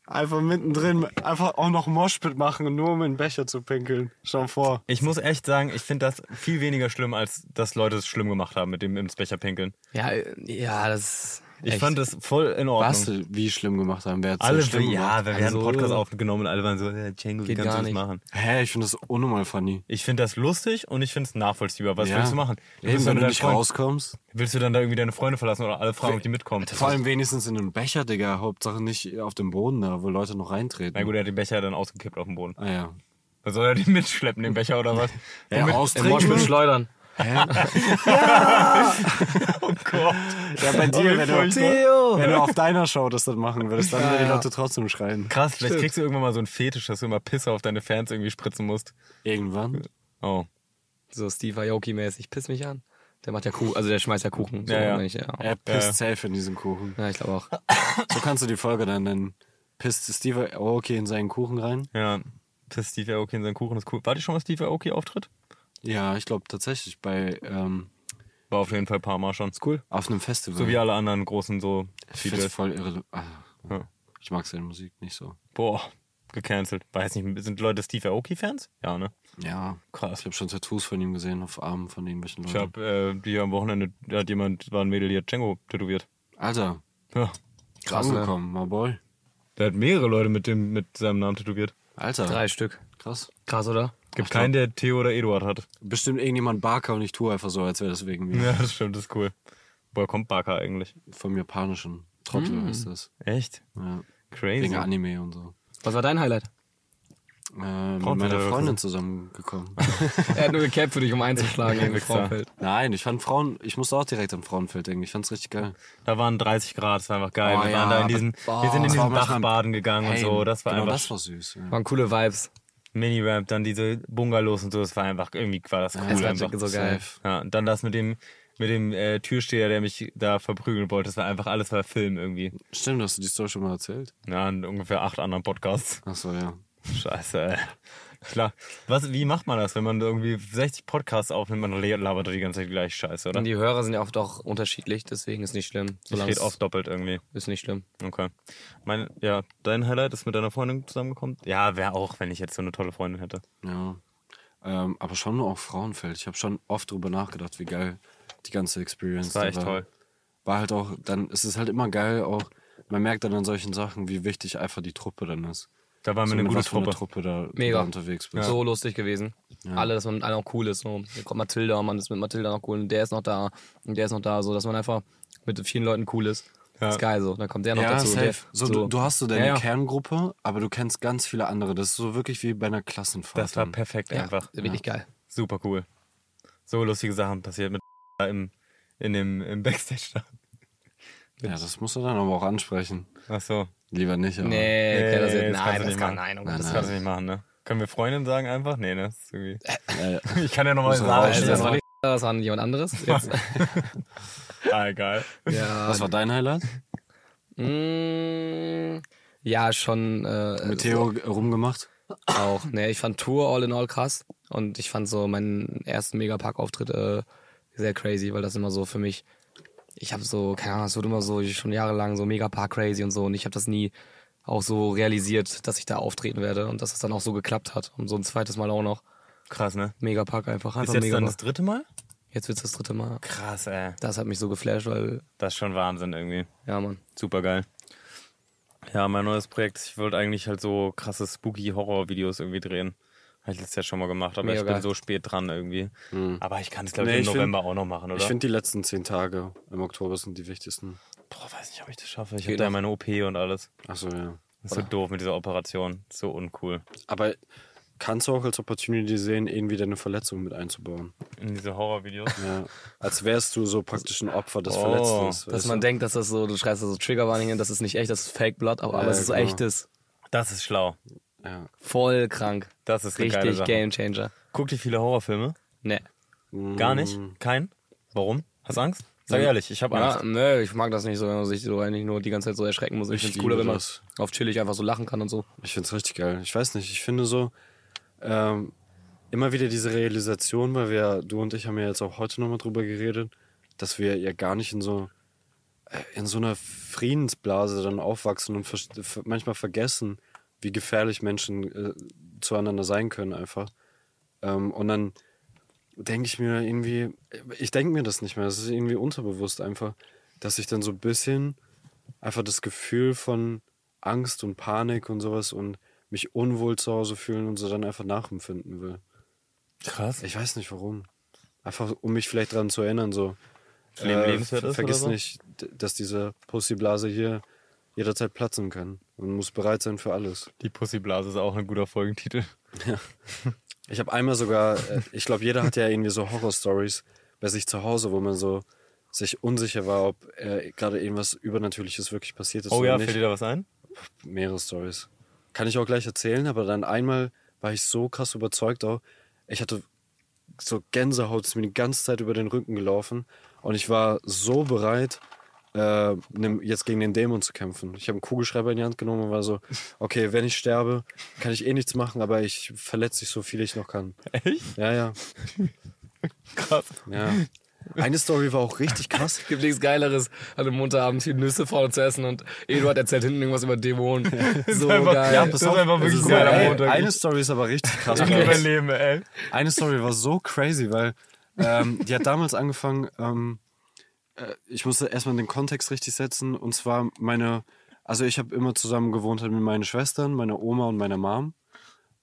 Einfach mittendrin, einfach auch noch Moshpit machen, nur um in den Becher zu pinkeln. Schau vor. Ich muss echt sagen, ich finde das viel weniger schlimm, als dass Leute es schlimm gemacht haben mit dem ins Becher pinkeln. Ja, äh, ja, das. Ich echt. fand das voll in Ordnung. Was wie schlimm gemacht haben? Wer Alle, so schlimm ja, gemacht? wir hatten Also- einen Podcast aufgenommen und alle waren so, ja, Django, wie Geht kannst du gar das nicht. machen? Hä, ich finde das unnormal funny. Ich finde das lustig und ich finde es nachvollziehbar. Was Ja. willst du machen? Eben, willst, wenn du nicht Freund, rauskommst. willst du dann da irgendwie deine Freunde verlassen oder alle fragen, ob die mitkommen? Vor allem wenigstens in den Becher, Digga. Hauptsache nicht auf dem Boden da, wo Leute noch reintreten. Na gut, er hat den Becher dann ausgekippt auf dem Boden. Ah ja. Was soll er den mitschleppen, den Becher oder was? Ja, Im austrinken. Moshpit schleudern. Oh Gott. Ja, bei dir, wenn du, Theo! wenn du auf deiner Show das dann machen würdest, dann würden die Leute trotzdem schreien. Krass, vielleicht Stimmt. kriegst du irgendwann mal so einen Fetisch, dass du immer Pisse auf deine Fans irgendwie spritzen musst. Irgendwann. Oh. So Steve Aoki-mäßig. Piss mich an. Der macht ja Kuchen, also der schmeißt ja Kuchen. So, Ja, ja. ja. Er pisst safe in diesem Kuchen. ja, ich glaube auch. So kannst du die Folge dann nennen. Pisst Steve Aoki in seinen Kuchen rein? Ja. Pisst Steve Aoki in seinen Kuchen, ist cool. War die schon mal Steve Aoki Auftritt? Ja, ich glaube tatsächlich bei ähm, War auf jeden Fall ein paar Mal schon. Cool. auf einem Festival. So wie alle anderen großen so ich find's DJs. voll irre. Ah, Ja. Ich mag seine Musik nicht so. Boah, gecancelt. Weiß nicht, sind Leute Steve Aoki-Fans? Ja, ne? Ja, Krass. ich habe schon Tattoos von ihm gesehen auf Armen von irgendwelchen Ich Leuten. hab äh, die am Wochenende, da hat jemand, war ein Mädel, die hat Django tätowiert. Alter, Ja. Krass, ne? angekommen, my boy. Der hat mehrere Leute mit dem, mit seinem Namen tätowiert. Alter, Drei Stück. krass. Krass, oder? Gibt Ach, keinen, der Theo oder Eduard hat. Bestimmt irgendjemand Barker und ich tue einfach so, als wäre das wegen mir. Ja, das stimmt, das ist cool. Woher kommt Barker eigentlich? Vom japanischen Trottel heißt das. Echt? Ja. Crazy. Wegen Anime und so. Was war dein Highlight? Äh, mit meiner Freundin zusammengekommen. er hat nur gecapt für dich, um einzuschlagen Wichser. Frauenfeld. Nein, ich fand Frauen, ich musste auch direkt an Frauenfeld denken. Ich fand's richtig geil. Da waren 30 Grad, das war einfach geil. Oh wir ja, waren da in aber- diesen, boah, wir sind in diesen Dachbaden gegangen und Hey, so. Das war genau, einfach das war süß. Ja. Waren coole Vibes. Mini-Ramp, dann diese Bungalows und so. Das war einfach, irgendwie war das cool das war einfach. so geil. Ja, und dann das mit dem, mit dem äh, Türsteher, der mich da verprügeln wollte. Das war einfach alles war Film irgendwie. Stimmt, hast du die Story schon mal erzählt? Ja, in ungefähr acht anderen Podcasts. Achso, ja. Scheiße, ey. Klar. Was, wie macht man das, wenn man irgendwie 60 Podcasts aufnimmt, man labert die ganze Zeit gleich Scheiße, oder? Und die Hörer sind ja oft auch unterschiedlich, deswegen ist nicht schlimm. Ich Solange rede es- oft doppelt irgendwie. Ist nicht schlimm. Okay. Mein, ja, dein Highlight ist mit deiner Freundin zusammengekommen? Ja, wäre auch, wenn ich jetzt so eine tolle Freundin hätte. Ja. Ähm, aber schon nur auch Frauenfeld. Ich habe schon oft drüber nachgedacht, wie geil die ganze Experience Das war da echt toll. War halt auch, dann ist es halt immer geil, auch, man merkt dann an solchen Sachen, wie wichtig einfach die Truppe dann ist. Da waren wir So eine mit gute Truppe. Truppe da, Mega. da unterwegs bist. So lustig gewesen. Alle, dass man mit allen auch cool ist. So. Hier kommt Mathilda und man ist mit Mathilda noch cool und der ist noch da und der ist noch da, so dass man einfach mit vielen Leuten cool ist. Ja. Ist geil so. Dann kommt der noch Ja, dazu. safe. Der, so, Du, du hast so deine Ja, ja. Kerngruppe, aber du kennst ganz viele andere. Das ist so wirklich wie bei einer Klassenfahrt. Das war perfekt ja, einfach. Wirklich geil. Super cool. So lustige Sachen passiert mit im, in dem, im Backstage da. Ja, das musst du dann aber auch ansprechen. Ach so. Lieber nicht, aber. Nee, Nee, kann das das jetzt, kannst nein, du das nicht kann, machen. nein, oh Nein, Gott, Das das kannst du nicht machen, ne? Können wir Freundin sagen einfach? Nee, ne? Das ist irgendwie... Äh, Ich kann ja nochmal sagen. rausstellen. das war nicht das war jemand anderes. Jetzt. Ah, egal. ja, was war dein Highlight? Mm, ja, schon äh, Mit Theo rumgemacht? auch. Nee, ich fand Tour all in all krass. Und ich fand so meinen ersten Megapark-Auftritt äh, sehr crazy, weil das immer so für mich. Ich habe so, keine Ahnung, es wird immer so schon jahrelang so Megapark crazy und so. Und ich habe das nie auch so realisiert, dass ich da auftreten werde und dass es dann auch so geklappt hat. Und so ein zweites Mal auch noch. Krass, ne? Megapark einfach. Ist einfach jetzt dann das dritte Mal? Jetzt wird's das dritte Mal. Krass, ey. Das hat mich so geflasht, weil, Das ist schon Wahnsinn irgendwie. ja, Mann. Super geil. Ja, mein neues Projekt. Ich wollte eigentlich halt so krasse Spooky-Horror-Videos irgendwie drehen. Habe ich letztes Jahr schon mal gemacht, aber Mega ich bin geil. so spät dran irgendwie. Aber ich kann es, glaube ich, Nee, im ich find- November auch noch machen, oder? Ich finde, die letzten zehn Tage im Oktober sind die wichtigsten. Boah, weiß nicht, ob ich das schaffe. Ich habe da meine OP und alles. Achso, ja. Das ist so doof mit dieser Operation. So uncool. Aber kannst du auch als Opportunity sehen, irgendwie deine Verletzung mit einzubauen. In diese Horrorvideos. Ja. Als wärst du so praktisch ein Opfer des Oh, Verletzten. Dass man denkt, dass das so, du schreibst da so Triggerwarning hin, das ist nicht echt, das ist Fake Blood, aber, aber es ist so genau. echtes. Das ist schlau. Ja. Voll krank. Das ist eine geile Richtig Sache. Game Changer. Guckt ihr viele Horrorfilme? Ne. Gar nicht? Kein? Warum? Hast du Angst? Sag ehrlich, ich habe Angst. Ja, ne, ich mag das nicht so, wenn man sich so eigentlich nur die ganze Zeit so erschrecken muss. Ich, Ich find's liebe cooler, wenn man das. auf chillig einfach so lachen kann und so. Ich find's richtig geil. Ich weiß nicht, ich finde so ähm, immer wieder diese Realisation, weil wir, du und ich haben ja jetzt auch heute nochmal drüber geredet, dass wir ja gar nicht in so äh, in so einer Friedensblase dann aufwachsen und manchmal vergessen, wie gefährlich Menschen äh, zueinander sein können einfach. Ähm, und dann denke ich mir irgendwie, ich denke mir das nicht mehr, es ist irgendwie unterbewusst einfach, dass ich dann so ein bisschen einfach das Gefühl von Angst und Panik und sowas und mich unwohl zu Hause fühlen und so dann einfach nachempfinden will. Krass. Ich weiß nicht warum. Einfach, um mich vielleicht daran zu erinnern, so. Ist Vergiss so? nicht, dass diese Pussyblase hier jederzeit platzen kann. Man muss bereit sein für alles. Die Pussyblase ist auch ein guter Folgentitel. Ich habe einmal sogar, äh, ich glaube, jeder hat ja irgendwie so Horror-Stories bei sich zu Hause, wo man so sich unsicher war, ob äh, gerade irgendwas Übernatürliches wirklich passiert ist Oh oder ja, nicht. fällt dir da was ein? mehrere Stories. Kann ich auch gleich erzählen, aber dann einmal war ich so krass überzeugt auch. Ich hatte so Gänsehaut, ist mir die ganze Zeit über den Rücken gelaufen und ich war so bereit, äh, jetzt gegen den Dämon zu kämpfen. Ich habe einen Kugelschreiber in die Hand genommen und war so, okay, wenn ich sterbe, kann ich eh nichts machen, aber ich verletze dich so viel ich noch kann. Echt? Ja, ja, Krass. ja. Eine Story war auch richtig krass. Gibt nichts Geileres, an einem Montagabend hier Nüsse vorne zu essen und Eduard erzählt hinten irgendwas über Dämonen. So einfach- geil. ja, das ist einfach wirklich Es geil ey, Montag. Eine Story ist aber richtig krass. Ich überleben, ey. Eine Story war so crazy, weil ähm, die hat damals angefangen, ähm, äh, ich musste erstmal den Kontext richtig setzen. Und zwar meine, also ich habe immer zusammen gewohnt halt mit meinen Schwestern, meiner Oma und meiner Mom.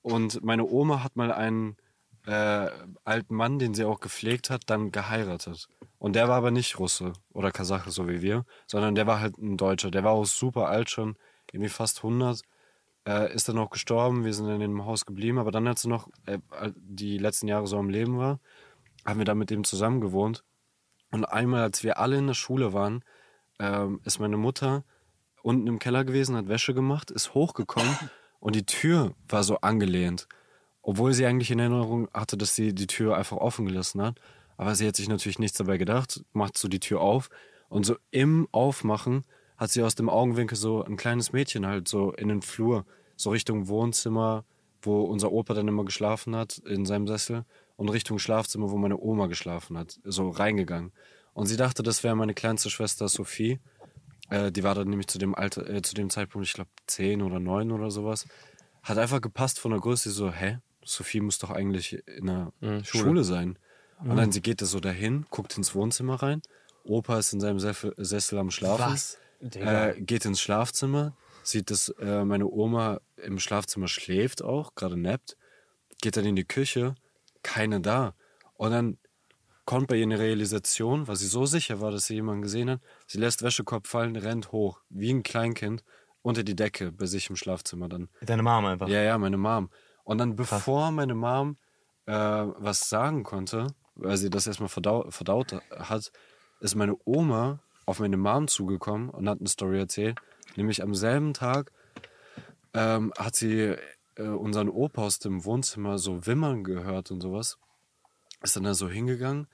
Und meine Oma hat mal einen äh, alten Mann, den sie auch gepflegt hat, dann geheiratet. Und der war aber nicht Russe oder Kasache, so wie wir, sondern der war halt ein Deutscher. Der war auch super alt schon, irgendwie fast 100 äh, ist dann auch gestorben. Wir sind in dem Haus geblieben. Aber dann, als er noch äh, die letzten Jahre so am Leben war, haben wir dann mit dem zusammen gewohnt. Und einmal, als wir alle in der Schule waren, ähm, ist meine Mutter unten im Keller gewesen, hat Wäsche gemacht, ist hochgekommen und die Tür war so angelehnt. Obwohl sie eigentlich in Erinnerung hatte, dass sie die Tür einfach offen gelassen hat. Aber sie hat sich natürlich nichts dabei gedacht, macht so die Tür auf und so im Aufmachen hat sie aus dem Augenwinkel so ein kleines Mädchen halt so in den Flur, so Richtung Wohnzimmer, wo unser Opa dann immer geschlafen hat, in seinem Sessel, und Richtung Schlafzimmer, wo meine Oma geschlafen hat, so reingegangen. Und sie dachte, das wäre meine kleinste Schwester Sophie. Äh, die war dann nämlich zu dem Alter, äh, zu dem Zeitpunkt, ich glaube, zehn oder neun oder sowas. Hat einfach gepasst von der Größe, so, hä? Sophie muss doch eigentlich in der Schule. sein. Und dann sie geht da so dahin, guckt ins Wohnzimmer rein. Opa ist in seinem Sessel, Sessel am Schlafen. Was? Äh, geht ins Schlafzimmer, sieht, dass äh, meine Oma im Schlafzimmer schläft auch, gerade nappt. Geht dann in die Küche, keine da. Und dann kommt bei ihr eine Realisation, weil sie so sicher war, dass sie jemanden gesehen hat. Sie lässt Wäschekorb fallen, rennt hoch, wie ein Kleinkind, unter die Decke bei sich im Schlafzimmer dann. Deine Mama einfach. Ja, ja, meine Mom. Und dann, bevor meine Mom äh, was sagen konnte, weil sie das erstmal verdau verdaut hat, ist meine Oma auf meine Mom zugekommen und hat eine Story erzählt. Nämlich am selben Tag ähm, hat sie äh, unseren Opa aus dem Wohnzimmer so wimmern gehört und sowas. Ist dann da so hingegangen,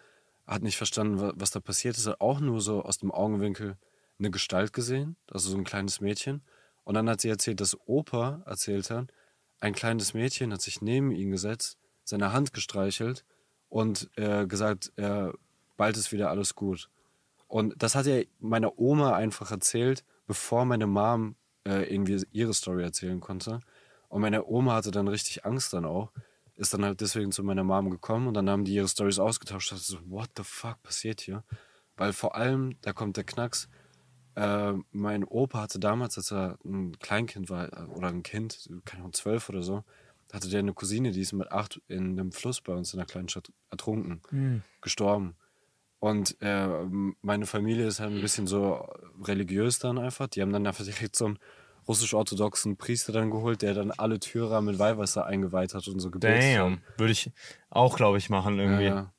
hat nicht verstanden, wa- was da passiert ist, hat auch nur so aus dem Augenwinkel eine Gestalt gesehen, also so ein kleines Mädchen. Und dann hat sie erzählt, dass Opa erzählt hat, ein kleines Mädchen hat sich neben ihn gesetzt, seine Hand gestreichelt und äh, gesagt, äh, bald ist wieder alles gut. Und das hat ja meine Oma einfach erzählt, bevor meine Mom äh, irgendwie ihre Story erzählen konnte. Und meine Oma hatte dann richtig Angst dann auch, ist dann halt deswegen zu meiner Mom gekommen und dann haben die ihre Stories ausgetauscht. Ich dachte so, what the fuck passiert hier? Weil vor allem, da kommt der Knacks, äh, mein Opa hatte damals, als er ein Kleinkind war, äh, oder ein Kind, keine Ahnung, zwölf oder so, hatte der eine Cousine, die ist mit acht in einem Fluss bei uns in der kleinen Stadt ertrunken, gestorben. Und äh, meine Familie ist halt ein bisschen so religiös dann einfach. Die haben dann einfach direkt so ein russisch-orthodoxen Priester dann geholt, der dann alle Türer mit Weihwasser eingeweiht hat und so gebetet hat. Damn. Würde ich auch, glaube ich, machen irgendwie. Ja.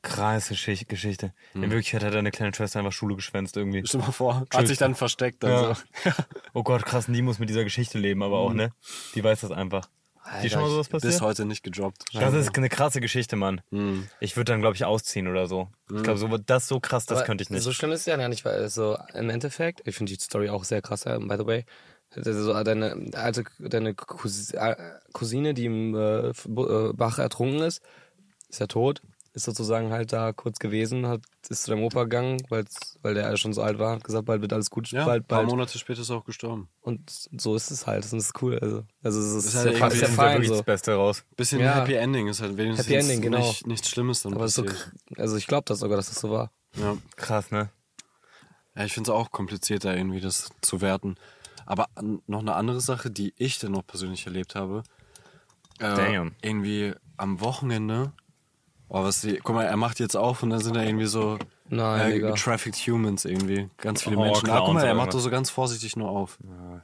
Krasse Schicht Geschichte. In Wirklichkeit hat deine kleine Schwester einfach Schule geschwänzt irgendwie. Stell dir mal vor, hat sich dann versteckt. Dann Ja. so. Oh Gott, krass, die muss mit dieser Geschichte leben, aber auch, ne? Die weiß das einfach. Die schon mal sowas Bis passiert? heute nicht gedroppt. Das ist eine krasse Geschichte, Mann. Mhm. Ich würde dann, glaube ich, ausziehen oder so. Ich glaube, so, das ist so krass, das Aber könnte ich nicht. So schlimm ist es ja gar nicht, weil so im Endeffekt, ich finde die Story auch sehr krass, ja, by the way. Also deine alte, deine äh, Cousine, die im äh, äh, Bach ertrunken ist, ist ja tot. Ist sozusagen halt da kurz gewesen, hat, ist zu deinem Opa gegangen, weil's, weil der schon so alt war, hat gesagt, bald wird alles gut, Ja, bald, ein paar bald. Monate später ist er auch gestorben. Und so ist es halt, das ist cool. Also, also es ist, Ist ja, halt fa- ist ja irgendwie- da fein wirklich so. das Beste raus. Bisschen Ja. Happy Ending ist halt wenigstens Happy Ending, genau. nicht, nichts Schlimmes dann Aber so, also ich glaube das sogar, dass das so war. Ja. Krass, ne? Ja, ich finde es auch komplizierter, irgendwie das zu werten. Aber noch eine andere Sache, die ich dann noch persönlich erlebt habe. Äh, Damn. Irgendwie am Wochenende. Oh, was die, guck mal, er macht jetzt auf und dann sind da irgendwie so Nein, äh, getrafficked Humans irgendwie. Ganz viele Oh, Menschen. Ah, guck mal, er macht doch so ganz vorsichtig nur auf.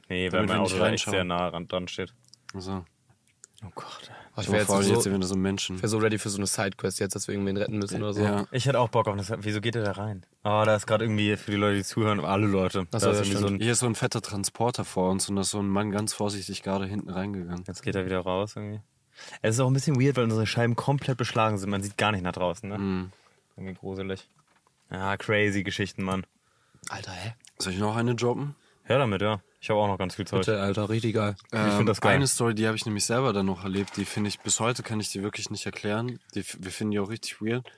Nee, weil mein wir Auto nicht reinschauen. sehr nah ran- dran steht. Also, Oh Gott. Oh, ich wäre jetzt, jetzt so, wir da so Menschen. ich wär so ready für so eine Sidequest jetzt, dass wir irgendwen retten müssen oder so. Ja. Ich hätte auch Bock auf das. Wieso geht er da rein? Oh, da ist gerade irgendwie für die Leute, die zuhören, alle Leute. Ach so, da ist ja, irgendwie so ein, Hier ist so ein fetter Transporter vor uns und da ist so ein Mann ganz vorsichtig gerade hinten reingegangen. Jetzt geht er wieder raus irgendwie. Es ist auch ein bisschen weird, weil unsere Scheiben komplett beschlagen sind. Man sieht gar nicht nach draußen, ne? Mhm. Irgendwie gruselig. Ja, crazy Geschichten, Mann. Alter, hä? Soll ich noch eine droppen? Hör damit, ja. Ich habe auch noch ganz viel Zeug. Bitte, Alter, richtig geil. Ähm, find das geil. Eine Story, die habe ich nämlich selber dann noch erlebt, die finde ich, bis heute kann ich die wirklich nicht erklären. Die, wir finden die auch richtig weird.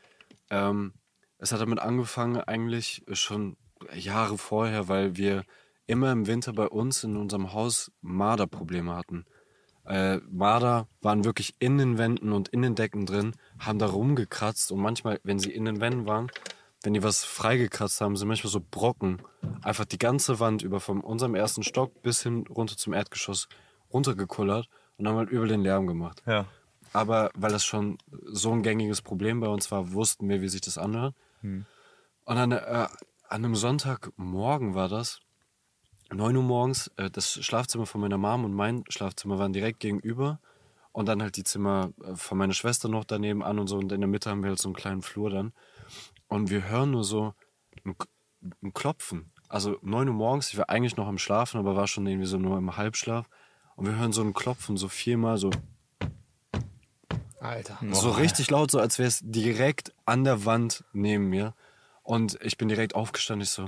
Ähm, es hat damit angefangen, eigentlich schon Jahre vorher, weil wir immer im Winter bei uns in unserem Haus Marderprobleme hatten. Äh, Marder waren wirklich in den Wänden und in den Decken drin, haben da rumgekratzt und manchmal, wenn sie in den Wänden waren, wenn die was freigekratzt haben, sind manchmal so Brocken einfach die ganze Wand über von unserem ersten Stock bis hin runter zum Erdgeschoss runtergekullert und haben halt übel den Lärm gemacht. Ja. Aber weil das schon so ein gängiges Problem bei uns war, wussten wir, wie sich das anhört. Und dann äh, an einem Sonntagmorgen war das, 9 Uhr morgens, äh, das Schlafzimmer von meiner Mom und mein Schlafzimmer waren direkt gegenüber. Und dann halt die Zimmer äh, von meiner Schwester noch daneben an und so. Und in der Mitte haben wir halt so einen kleinen Flur dann. Und wir hören nur so ein, ein Klopfen. Also 9 Uhr morgens, ich war eigentlich noch am Schlafen, aber war schon irgendwie so nur im Halbschlaf. Und wir hören so ein Klopfen, so viermal, so Alter. so richtig laut, so als wäre es direkt an der Wand neben mir. Und ich bin direkt aufgestanden. Ich so,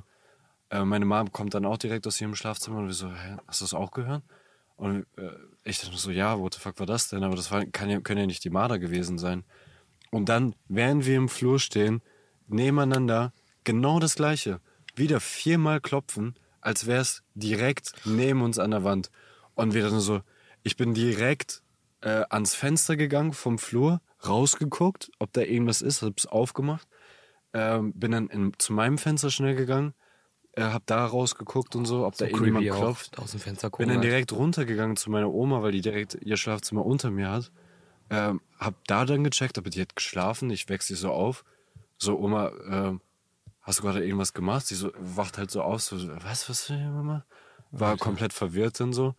äh, meine Mom kommt dann auch direkt aus ihrem Schlafzimmer und wir so, hä, hast du das auch gehört? Und äh, ich dachte so, ja, what the fuck war das denn? Aber das war, kann ja, können ja nicht die Marder gewesen sein. Und dann, während wir im Flur stehen, nebeneinander, genau das gleiche. Wieder viermal klopfen, als wäre es direkt neben uns an der Wand. Und wir dann so, ich bin direkt äh, ans Fenster gegangen vom Flur, rausgeguckt, ob da irgendwas ist, hab's aufgemacht, ähm, bin dann in, zu meinem Fenster schnell gegangen, äh, hab da rausgeguckt und so, ob da irgendjemand klopft. Aus dem Fenster Bin gucken. dann Alter. direkt runtergegangen zu meiner Oma, weil die direkt ihr Schlafzimmer unter mir hat. Ähm, hab da dann gecheckt, aber die hat geschlafen. Ich weck sie so auf. So, Oma, ähm, hast du gerade irgendwas gemacht? Sie so, wacht halt so auf, so, was, was will Mama? War komplett verwirrt dann so.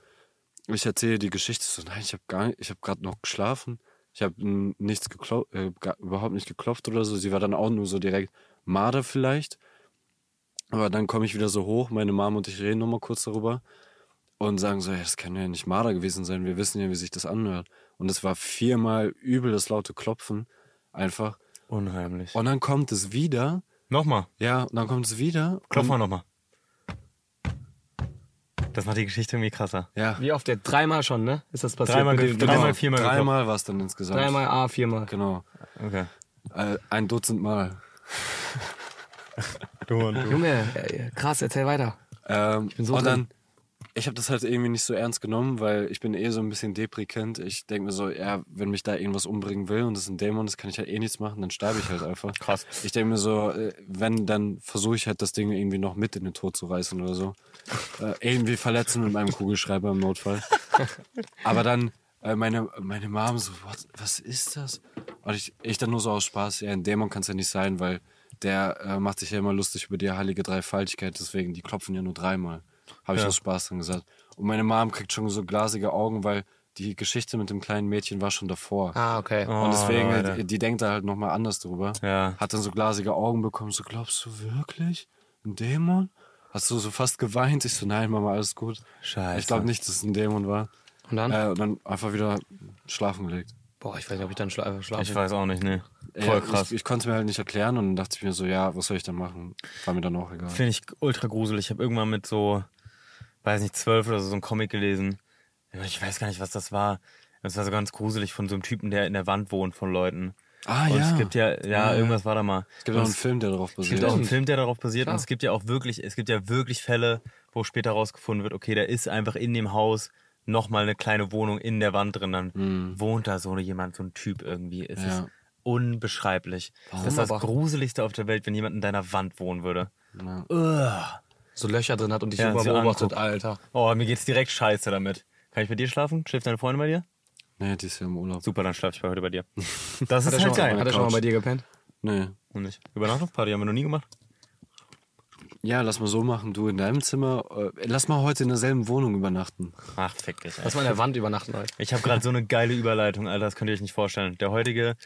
Ich erzähle die Geschichte so, nein, ich habe gar nicht, ich habe gerade noch geschlafen. Ich habe nichts geklopft, äh, überhaupt nicht geklopft oder so. Sie war dann auch nur so direkt Marder vielleicht. Aber dann komme ich wieder so hoch, meine Mom und ich reden nochmal kurz darüber und sagen so, ja, das kann ja nicht Marder gewesen sein, wir wissen ja, wie sich das anhört. Und es war viermal übel das laute Klopfen, einfach. Unheimlich. Und dann kommt es wieder, Nochmal. ja, und dann kommt es wieder. Klopf mal nochmal. Das macht die Geschichte irgendwie krasser. Ja, Wie oft? Der dreimal schon, ne? Ist das passiert? Dreimal mit ge- dem- dreimal, genau. viermal dreimal war es dann insgesamt. Dreimal A, viermal. Genau. Okay. Äh, ein Dutzend Mal. Du und du. Junge, krass, erzähl weiter. Ähm, bin so und drin. dann, ich habe das halt irgendwie nicht so ernst genommen, weil ich bin eh so ein bisschen deprikant. Ich denke mir so, ja, wenn mich da irgendwas umbringen will und das ist ein Dämon, das kann ich halt eh nichts machen, dann sterbe ich halt einfach. Krass. Ich denke mir so, äh, wenn, dann versuche ich halt das Ding irgendwie noch mit in den Tod zu reißen oder so. Äh, irgendwie verletzen mit meinem Kugelschreiber im Notfall. Aber dann äh, meine, meine Mom so, What, was ist das? Und ich, ich dann nur so aus Spaß, ja, ein Dämon kann es ja nicht sein, weil der äh, macht sich ja immer lustig über die heilige Dreifaltigkeit, deswegen, die klopfen ja nur dreimal. Habe ich Ja. aus Spaß dann gesagt. Und meine Mom kriegt schon so glasige Augen, weil die Geschichte mit dem kleinen Mädchen war schon davor. Ah, okay. Und deswegen, Oh, Leute. die, die denkt da halt nochmal anders drüber. Ja. Hat dann so glasige Augen bekommen. So, glaubst du wirklich? Ein Dämon? Hast du so fast geweint? Ich so, nein, Mama, alles gut. Scheiße. Ich glaube nicht, dass es ein Dämon war. Und dann? Äh, und dann einfach wieder schlafen gelegt. Boah, ich weiß nicht, ob ich dann schla einfach schlafe. Ich weiß auch nicht, ne. Voll Ja, krass. Ich, ich konnte mir halt nicht erklären und dann dachte ich mir so, ja, was soll ich dann machen? War mir dann auch egal. Finde ich ultra gruselig. Ich habe irgendwann mit so, weiß nicht, zwölf oder so, so einen Comic gelesen. Ich weiß gar nicht, was das war. Das war so ganz gruselig von so einem Typen, der in der Wand wohnt von Leuten. Ah, und ja. es gibt ja, ja, Ja, irgendwas war da mal. Es gibt Und auch einen Film, der darauf Es basiert. gibt auch einen Film, der darauf basiert Klar. und es gibt ja auch wirklich, es gibt ja wirklich Fälle, wo später rausgefunden wird, okay, da ist einfach in dem Haus nochmal eine kleine Wohnung in der Wand drin, dann wohnt da so jemand, so ein Typ irgendwie. Es Ja. ist unbeschreiblich. Warum das ist das aber? Gruseligste auf der Welt, wenn jemand in deiner Wand wohnen würde. Ja. So Löcher drin hat und dich Ja, sie beobachtet. Alter. Oh, mir geht's direkt scheiße damit. Kann ich bei dir schlafen? Schläft deine Freundin bei dir? Nee, die ist ja im Urlaub. Super, dann schlafe ich bei heute bei dir. Das ist halt geil. hat er schon mal bei dir gepennt? Nee. Und nicht. Übernachtungsparty haben wir noch nie gemacht. Ja, lass mal so machen, du in deinem Zimmer. Äh, lass mal heute in derselben Wohnung übernachten. Ach, fick dich. Ey. Lass mal in der Wand übernachten heute. Ich habe gerade so eine geile Überleitung, Alter, das könnt ihr euch nicht vorstellen. Der heutige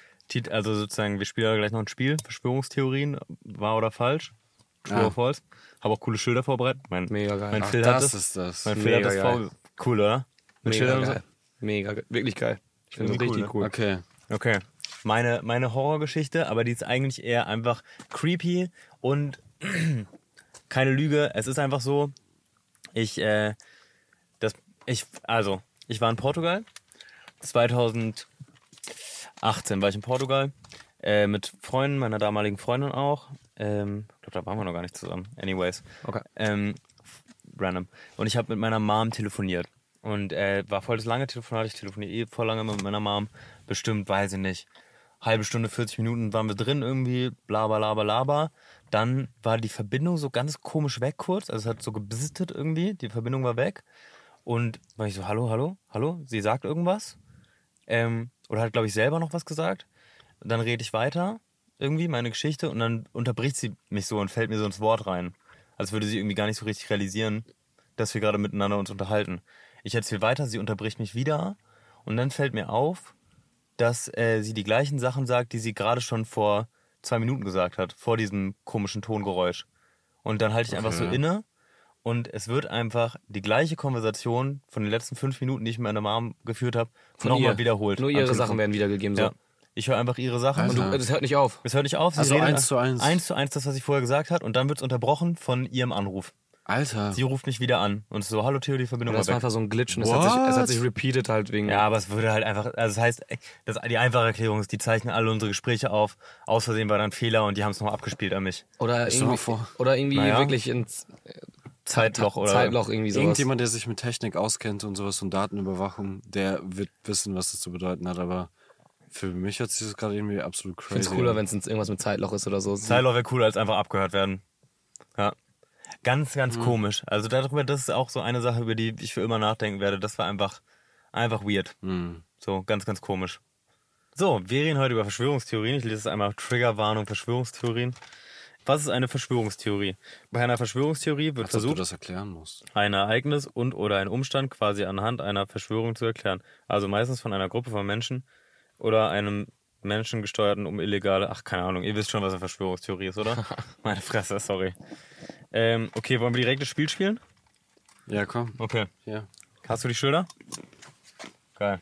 also sozusagen, wir spielen ja gleich noch ein Spiel, Verschwörungstheorien, wahr oder falsch, true Ah. or false. Habe auch coole Schilder vorbereitet. Mein, Mega geil. Mein Ach, Phil hat das das. ist das. Mein Phil hat Mega das geil. Cool, oder? Mit Mega Schildern und so? geil. Mega geil. Wirklich geil. Ich finde das cool, richtig cool. Okay. Okay. Meine, meine Horrorgeschichte, aber die ist eigentlich eher einfach creepy und keine Lüge. Es ist einfach so, ich, äh, das, ich, also, ich war in Portugal. 2018 war ich in Portugal. Äh, mit Freunden, meiner damaligen Freundin auch. Ähm, ich glaube, da waren wir noch gar nicht zusammen. Anyways. Okay. Ähm, random. Und ich habe mit meiner Mom telefoniert. Und äh, war voll das lange Telefonat. Ich telefoniere eh voll lange mit meiner Mom. Bestimmt, weiß ich nicht. Halbe Stunde, 40 Minuten waren wir drin irgendwie. Blaber, laber, laber. Dann war die Verbindung so ganz komisch weg kurz. Also es hat so gebistet irgendwie. Die Verbindung war weg. Und war ich so, hallo, hallo, hallo. Sie sagt irgendwas. Ähm, oder hat, glaube ich, selber noch was gesagt. Dann rede ich weiter, irgendwie, meine Geschichte, und dann unterbricht sie mich so und fällt mir so ins Wort rein. Als würde sie irgendwie gar nicht so richtig realisieren, dass wir gerade miteinander uns unterhalten. Ich erzähle weiter, sie unterbricht mich wieder und dann fällt mir auf, dass äh, sie die gleichen Sachen sagt, die sie gerade schon vor zwei Minuten gesagt hat, vor diesem komischen Tongeräusch. Und dann halte ich einfach so Okay. inne und es wird einfach die gleiche Konversation von den letzten fünf Minuten, die ich mit meiner Mom geführt habe, nochmal wiederholt. Nur ihre Telefon. Sachen werden wiedergegeben. So. Ja. Ich höre einfach ihre Sachen. Alter. Und Du, das hört nicht auf. es hört nicht auf. Sie Also eins zu eins. Eins zu eins, das, was sie vorher gesagt hat. Und dann wird es unterbrochen von ihrem Anruf. Alter. Sie ruft mich wieder an und ist so, hallo Theo, die Verbindung Das war einfach so ein Glitch und es hat, sich, es hat sich repeated halt wegen. Ja, aber es würde halt einfach, also das heißt, das, die einfache Erklärung ist, die zeichnen alle unsere Gespräche auf. Aus Versehen war da ein Fehler und die haben es nochmal abgespielt an mich. Oder irgendwie, vor. oder irgendwie Naja. wirklich ins Zeitloch oder. Zeitloch irgendwie sowas. Irgendjemand, der sich mit Technik auskennt und sowas und Datenüberwachung, der wird wissen, was das zu bedeuten hat. Aber für mich hört sich das gerade irgendwie absolut Ich crazy finde es cooler, wenn es irgendwas mit Zeitloch ist oder so. Zeitloch wäre cooler als einfach abgehört werden. Ja. Ganz, ganz Mhm. komisch. Also darüber, das ist auch so eine Sache, über die ich für immer nachdenken werde. Das war einfach, einfach weird. Hm. So, ganz, ganz komisch. So, wir reden heute über Verschwörungstheorien. Ich lese es einmal Triggerwarnung, Verschwörungstheorien. Was ist eine Verschwörungstheorie? Bei einer Verschwörungstheorie wird Als ob du versucht, das erklären musst. ein Ereignis und oder ein Umstand quasi anhand einer Verschwörung zu erklären. Also meistens von einer Gruppe von Menschen oder einem menschengesteuerten um illegale, ach keine Ahnung, ihr wisst schon, was eine Verschwörungstheorie ist, oder? Meine Fresse, sorry. Ähm, okay, wollen wir direkt das Spiel spielen? Ja, komm. Okay. Ja. Hast du die Schilder? Geil.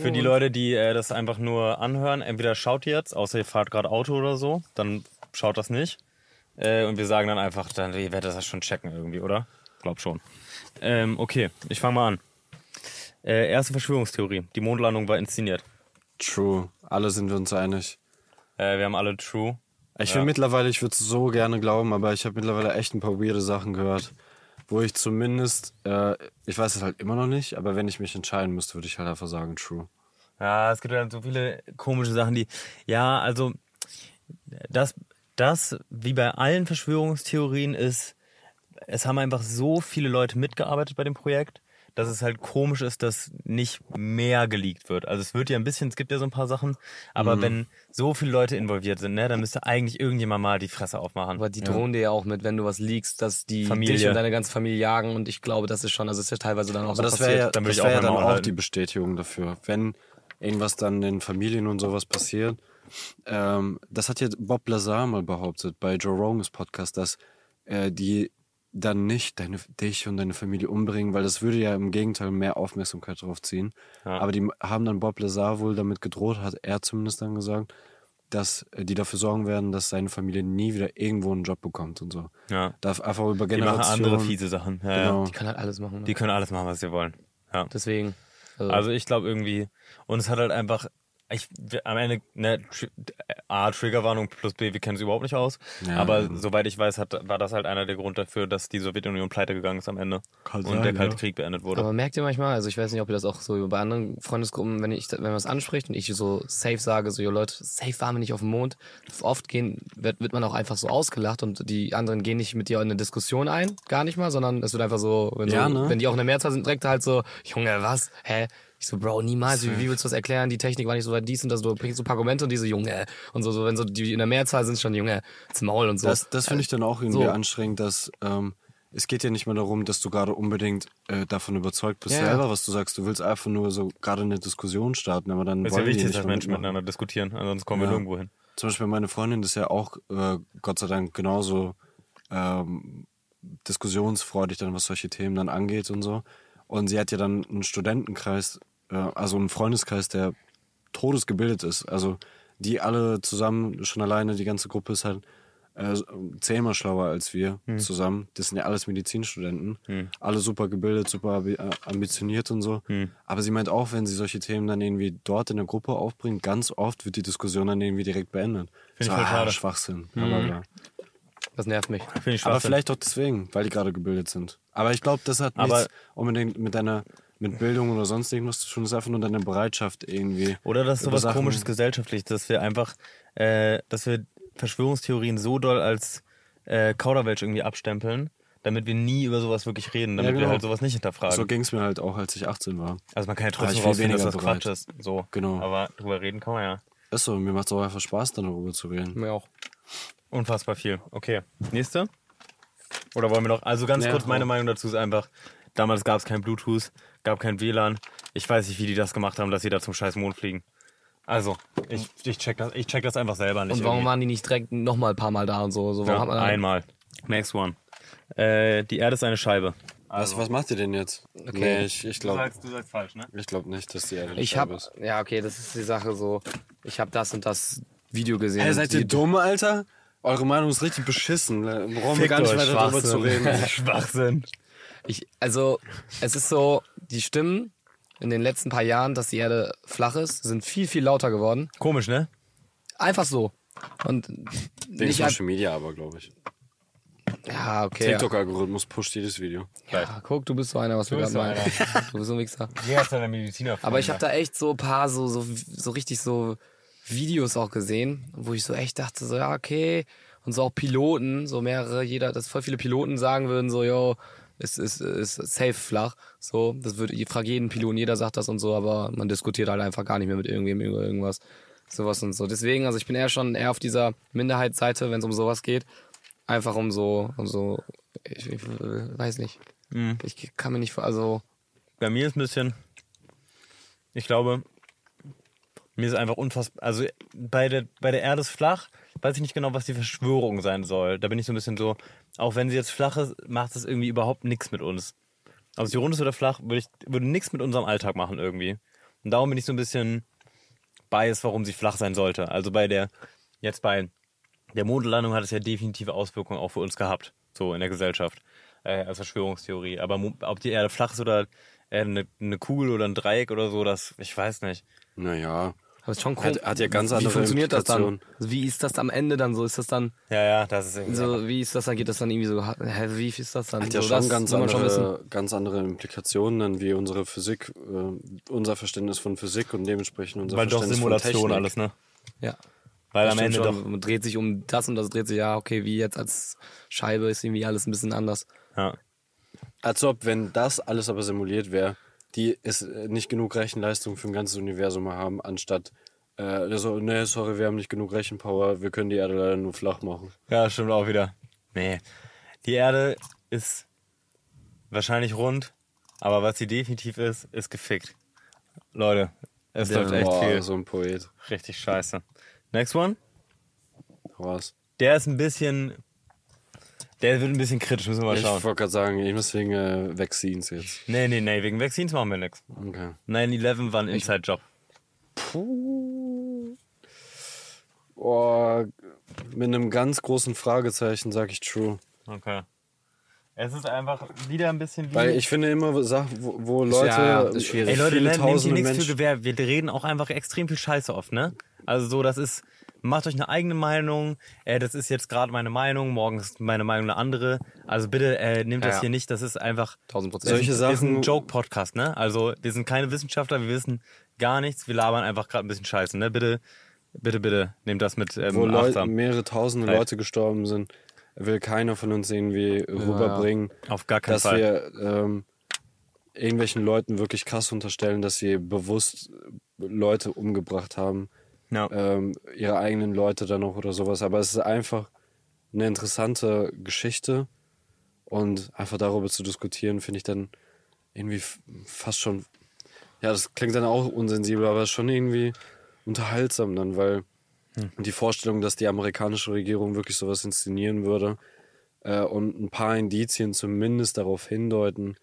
Für die Leute, die äh, das einfach nur anhören, entweder schaut ihr jetzt, außer ihr fahrt gerade Auto oder so, dann schaut das nicht. Äh, und wir sagen dann einfach, dann, ihr werdet das schon checken irgendwie, oder? Glaub schon. Ähm, okay, ich fange mal an. Äh, erste Verschwörungstheorie. Die Mondlandung war inszeniert. True. Alle sind wir uns einig. Äh, wir haben alle True. Ich Ja. will mittlerweile, ich würde es so gerne glauben, aber ich habe mittlerweile echt ein paar weirde Sachen gehört, wo ich zumindest, äh, ich weiß es halt immer noch nicht, aber wenn ich mich entscheiden müsste, würde ich halt einfach sagen True. Ja, es gibt ja so viele komische Sachen, die. Ja, also das, das wie bei allen Verschwörungstheorien ist, es haben einfach so viele Leute mitgearbeitet bei dem Projekt, dass es halt komisch ist, dass nicht mehr geleakt wird. Also es wird ja ein bisschen, es gibt ja so ein paar Sachen, aber Mhm. wenn so viele Leute involviert sind, ne, dann müsste eigentlich irgendjemand mal die Fresse aufmachen. Aber die drohen dir ja auch mit, wenn du was liegst, dass die Familie. dich und deine ganze Familie jagen und ich glaube, das ist schon, also es ist ja teilweise dann auch so Aber das wäre passiert. ja, Dann würde das ich wär auch ja dann auch halten. die Bestätigung dafür. Wenn irgendwas dann in Familien und sowas passiert, ähm, das hat ja Bob Lazar mal behauptet bei Joe Rogans Podcast, dass äh, die dann nicht deine, dich und deine Familie umbringen, weil das würde ja im Gegenteil mehr Aufmerksamkeit drauf ziehen. Ja. Aber die haben dann Bob Lazar wohl damit gedroht, hat er zumindest dann gesagt, dass äh, die dafür sorgen werden, dass seine Familie nie wieder irgendwo einen Job bekommt und so. Ja. Darf einfach über Die machen Generationen. andere fiese Sachen. Ja, Genau. Die kann halt alles machen. Ne? Die können alles machen, was sie wollen. Ja. Deswegen. Also, Also ich glaube irgendwie, und es hat halt einfach, ich, am Ende, ne, A, Triggerwarnung plus B, wir kennen es überhaupt nicht aus. Ja, aber ja. soweit ich weiß, hat, war das halt einer der Grund dafür, dass die Sowjetunion pleite gegangen ist am Ende. Kann und sein, der Kalte ja. Krieg beendet wurde. aber merkt ihr manchmal, also ich weiß nicht, ob ihr das auch so bei anderen Freundesgruppen, wenn ich, wenn man es anspricht und ich so safe sage, so, jo Leute, safe waren wir nicht auf dem Mond. Oft gehen, wird, wird man auch einfach so ausgelacht und die anderen gehen nicht mit dir in eine Diskussion ein, gar nicht mal, sondern es wird einfach so, wenn, Ja, so, ne? wenn die auch in der Mehrzahl sind, direkt halt so, Junge, was? Hä? Ich so, Bro, niemals, wie, wie willst du das erklären? Die Technik war nicht so weit dies und das, du bringst so ein paar Argumente und diese Junge. Und so, so, wenn so die in der Mehrzahl sind, schon Junge, ins Maul und so. Das, das finde ich dann auch irgendwie So. anstrengend, dass ähm, es geht ja nicht mehr darum, dass du gerade unbedingt äh, davon überzeugt bist Ja, ja. selber, was du sagst. Du willst einfach nur so gerade eine Diskussion starten, aber dann Das ist ja wichtig, nicht dass Menschen mitmachen. miteinander diskutieren, ansonsten kommen wir Ja. nirgendwo hin. Zum Beispiel meine Freundin ist ja auch äh, Gott sei Dank genauso ähm, diskussionsfreudig dann, was solche Themen dann angeht und so. Und sie hat ja dann einen Studentenkreis, also einen Freundeskreis, der todesgebildet ist. Also die alle zusammen, schon alleine, die ganze Gruppe ist halt äh, zehnmal schlauer als wir zusammen. Das sind ja alles Medizinstudenten. Alle super gebildet, super äh, ambitioniert und so. Aber sie meint auch, wenn sie solche Themen dann irgendwie dort in der Gruppe aufbringt, ganz oft wird die Diskussion dann irgendwie direkt beendet. Find ich so, voll ah, schade. Schwachsinn. bla, bla, bla. das nervt mich. Finde ich Aber vielleicht auch deswegen, weil die gerade gebildet sind. Aber ich glaube, das hat Aber- nichts unbedingt mit deiner mit Bildung oder sonst irgendwas zu tun. Das ist einfach nur deine Bereitschaft irgendwie. Oder das ist sowas Sachen- komisches gesellschaftlich, dass wir einfach, äh, dass wir Verschwörungstheorien so doll als äh, Kauderwelsch irgendwie abstempeln, damit wir nie über sowas wirklich reden, damit Ja, genau. wir halt sowas nicht hinterfragen. So ging es mir halt auch, als ich 18 war. also man kann ja trotzdem rausfinden, dass weniger das bereit. Quatsch ist. So. Genau. Aber drüber reden kann man ja. Ist so, mir macht es auch einfach Spaß, dann darüber zu reden. Mir auch. Unfassbar viel. Okay. Nächste? Oder wollen wir noch? Also ganz Ja, kurz, meine. Meinung dazu ist einfach, damals gab es kein Bluetooth, gab kein WLAN. Ich weiß nicht, wie die das gemacht haben, dass sie da zum scheiß Mond fliegen. Also, ich, ich, check, das, ich check das einfach selber nicht. Und warum irgendwie. waren die nicht direkt noch mal ein paar Mal da und so? so warum ja, hat man einmal. Next one. Äh, die Erde ist eine Scheibe. Was, was macht ihr denn jetzt? Nee, ich, ich glaube du sagst falsch, ne? ich glaub nicht, dass die Erde eine Ich Scheibe habe, ist. ja okay, das ist die Sache so. Ich habe das und das Video gesehen. Hey, seid die- ihr dumm, Alter? Eure Meinung ist richtig beschissen. Da brauchen wir gar nicht weiter darüber zu reden. Schwachsinn. Ich, also es ist so, die Stimmen in den letzten paar Jahren, dass die Erde flach ist, sind viel viel lauter geworden. Komisch, ne? Einfach so. Und Wegen Social Media aber, glaube ich. ja okay. TikTok-Algorithmus pusht jedes Video. Ja, guck, du bist so einer, was wir bist gerade so meinen. Du bist so ein Wichser. Wer ist deine Mediziner? Aber ich habe da echt so ein paar so, so, so richtig so Videos auch gesehen, wo ich so echt dachte, so, ja, okay. Und so auch Piloten, so mehrere, jeder, dass voll viele Piloten sagen würden, so, yo, es ist, ist safe flach. So, das würde, ich frage jeden Piloten, jeder sagt das und so, aber man diskutiert halt einfach gar nicht mehr mit irgendwem über irgendwas. Sowas und so. Deswegen, also ich bin eher schon eher auf dieser Minderheitsseite, wenn es um sowas geht. Einfach um so, um so, ich, ich weiß nicht. Mhm. Ich kann mir nicht, also, Bei mir ist ein bisschen, ich glaube, mir ist einfach unfassbar, also bei der, bei der Erde ist flach, weiß ich nicht genau, was die Verschwörung sein soll. Da bin ich so ein bisschen so, auch wenn sie jetzt flach ist, macht es irgendwie überhaupt nichts mit uns. Ob sie rund ist oder flach, würde ich, würde nichts mit unserem Alltag machen irgendwie. Und darum bin ich so ein bisschen biased, warum sie flach sein sollte. Also bei der, jetzt bei der Mondlandung hat es ja definitive Auswirkungen auch für uns gehabt, so in der Gesellschaft, äh, als Verschwörungstheorie. Aber ob die Erde flach ist oder eine, eine Kugel oder ein Dreieck oder so, das, ich weiß nicht. Naja. Aber ist schon cool. Hat- hat ja ganz Wie andere funktioniert das dann? Implikationen. Wie ist das am Ende dann so? Ist das dann Ja, ja, das ist irgendwie. so, wie ist das dann? Geht das dann irgendwie so, hä, wie ist das dann? Hat ja so, schon das ganz man schon andere, ganz andere Implikationen, dann wie unsere Physik, äh, unser Verständnis von Physik und dementsprechend unser weil doch Verständnis Simulation von Technik. alles, ne? Ja. Weil Das am Ende schon. doch. Man dreht sich um das und das dreht sich, ja, okay, wie jetzt als Scheibe ist irgendwie alles ein bisschen anders. Ja. Als ob, wenn das alles aber simuliert wäre, die es äh, nicht genug Rechenleistung für ein ganzes Universum haben, anstatt äh, so, ne, sorry, wir haben nicht genug Rechenpower, wir können die Erde leider nur flach machen. Ja, stimmt auch wieder. Nee. Die Erde ist wahrscheinlich rund, aber was sie definitiv ist, ist gefickt. Leute, es läuft echt Boah, viel. so ein Poet. Richtig scheiße. Next one. Was? Der ist ein bisschen. Der wird ein bisschen kritisch, müssen wir mal Ich schauen. wollte gerade sagen, ich muss wegen äh, Vaccines jetzt. Nee, nee, nee, wegen Vaccines machen wir nichts. Okay. 9-11 war ein Inside-Job. Oh, mit einem ganz großen Fragezeichen sage ich true. Okay. Es ist einfach wieder ein bisschen wie. Weil ich finde immer Sachen, wo, wo Leute, ja, ist schwierig. Ey Leute, viele ne, nehmt hier tausende nichts für Gewehr. Wir reden auch einfach extrem viel Scheiße oft, ne? Also so, das ist, macht euch eine eigene Meinung. Äh, das ist jetzt gerade meine Meinung, morgen ist meine Meinung eine andere. Also bitte äh, nehmt das Ja. hier nicht, das ist einfach... 1000 Prozent. Solche Wir sind ein Sachen- Joke-Podcast, ne? Also wir sind keine Wissenschaftler, wir wissen gar nichts, wir labern einfach gerade ein bisschen Scheiße, ne? Bitte, bitte, bitte, nehmt das mit ähm, wo Leute, mehrere tausende Halt. Leute gestorben sind, will keiner von uns irgendwie rüberbringen, Auf gar keinen dass Fall. wir ähm, irgendwelchen Leuten wirklich krass unterstellen, dass sie bewusst Leute umgebracht haben, Ja. ähm, ihre eigenen Leute dann noch oder sowas. Aber es ist einfach eine interessante Geschichte und einfach darüber zu diskutieren, finde ich dann irgendwie fast schon, ja, das klingt dann auch unsensibel, aber schon irgendwie unterhaltsam dann, weil die Vorstellung, dass die amerikanische Regierung wirklich sowas inszenieren würde äh, und ein paar Indizien zumindest darauf hindeuten,